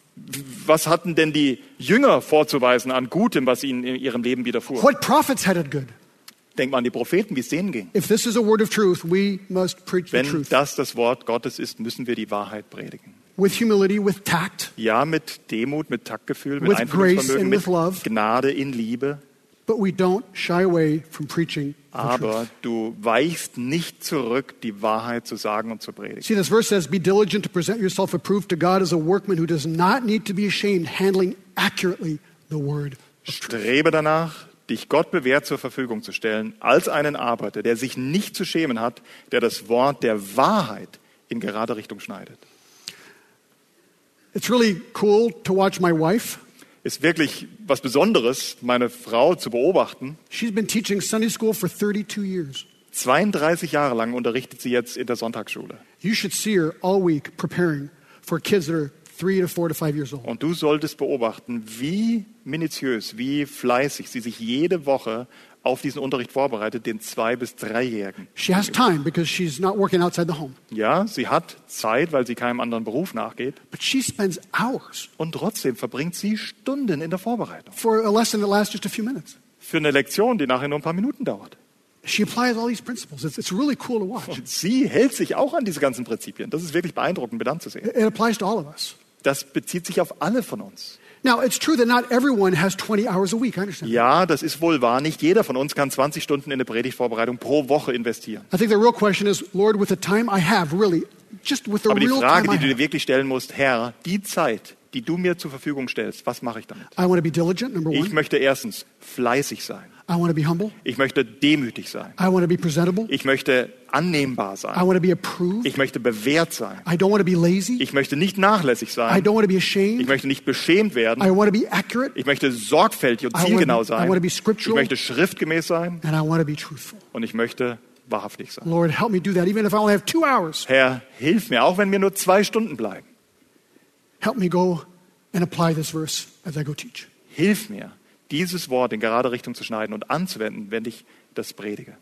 was hatten denn die Jünger vorzuweisen an Gutem, was ihnen in ihrem Leben widerfuhr? What prophets had it good? Denk mal an die Propheten, wie es denen ging. If this is a word of truth, we must preach the Wenn das das Wort Gottes ist, müssen wir die Wahrheit predigen. with humility, with tact, Ja, mit Demut, mit Taktgefühl, mit Einfühlungsvermögen, mit love. Gnade in Liebe. but we don't shy away from preaching the truth. Aber du weichst nicht zurück, die Wahrheit zu sagen und zu predigen. See, this verse says, Be diligent to present yourself approved to God as a workman who does not need to be ashamed, handling accurately the word. Strebe danach, dich Gott bewährt zur Verfügung zu stellen, als einen Arbeiter, der sich nicht zu schämen hat, der das Wort der Wahrheit in gerade Richtung schneidet. It's really cool to watch my wife. Ist wirklich was Besonderes, meine Frau zu beobachten. She's been teaching Sunday school for 32 years. 32 Jahre lang unterrichtet sie jetzt in der Sonntagsschule. You should see her all week preparing for kids that are three to four to five years old. Und du solltest beobachten, wie minutiös, wie fleißig sie sich jede Woche auf diesen Unterricht vorbereitet, den zwei- bis dreijährigen. She has time because she's not working outside the home, Ja, sie hat Zeit, weil sie keinem anderen Beruf nachgeht. but she spends hours Und trotzdem verbringt sie Stunden in der Vorbereitung. for a lesson that lasts just a few minutes. Für eine Lektion, die nachher nur ein paar Minuten dauert. She applies all these principles. It's, it's really cool to watch. Und sie hält sich auch an diese ganzen Prinzipien. Das ist wirklich beeindruckend mit anzusehen. It applies to all of us. Das bezieht sich auf alle von uns. Now, it's true that not everyone has 20 hours a week. I understand. Ja, das ist wohl wahr. Nicht jeder von uns kann 20 Stunden in eine Predigtvorbereitung pro Woche investieren. I think the real question is, Lord, with the time I have, really, just with the Aber die real Frage, time die du dir wirklich stellen musst, Herr, die Zeit, die du mir zur Verfügung stellst, was mache ich damit? I want to be diligent, number Ich one. möchte erstens fleißig sein. I want to be humble. Ich möchte demütig sein. I want to be presentable. Ich möchte annehmbar I sein. want to be approved. Ich möchte bewährt sein. I don't want to be lazy. Ich möchte nicht nachlässig I sein. don't want to be Ich möchte nicht beschämt I werden. want to be accurate. Ich möchte sorgfältig und zielgenau sein. Ich möchte schriftgemäß sein And I want to be truthful. und ich möchte wahrhaftig sein. Lord, help me do that, even if I only have two hours. Herr, hilf mir, auch wenn mir nur zwei Stunden bleiben. Help me go and apply this verse as I go teach. Hilf mir, dieses Wort in gerade Richtung zu schneiden und anzuwenden, wenn ich das predige.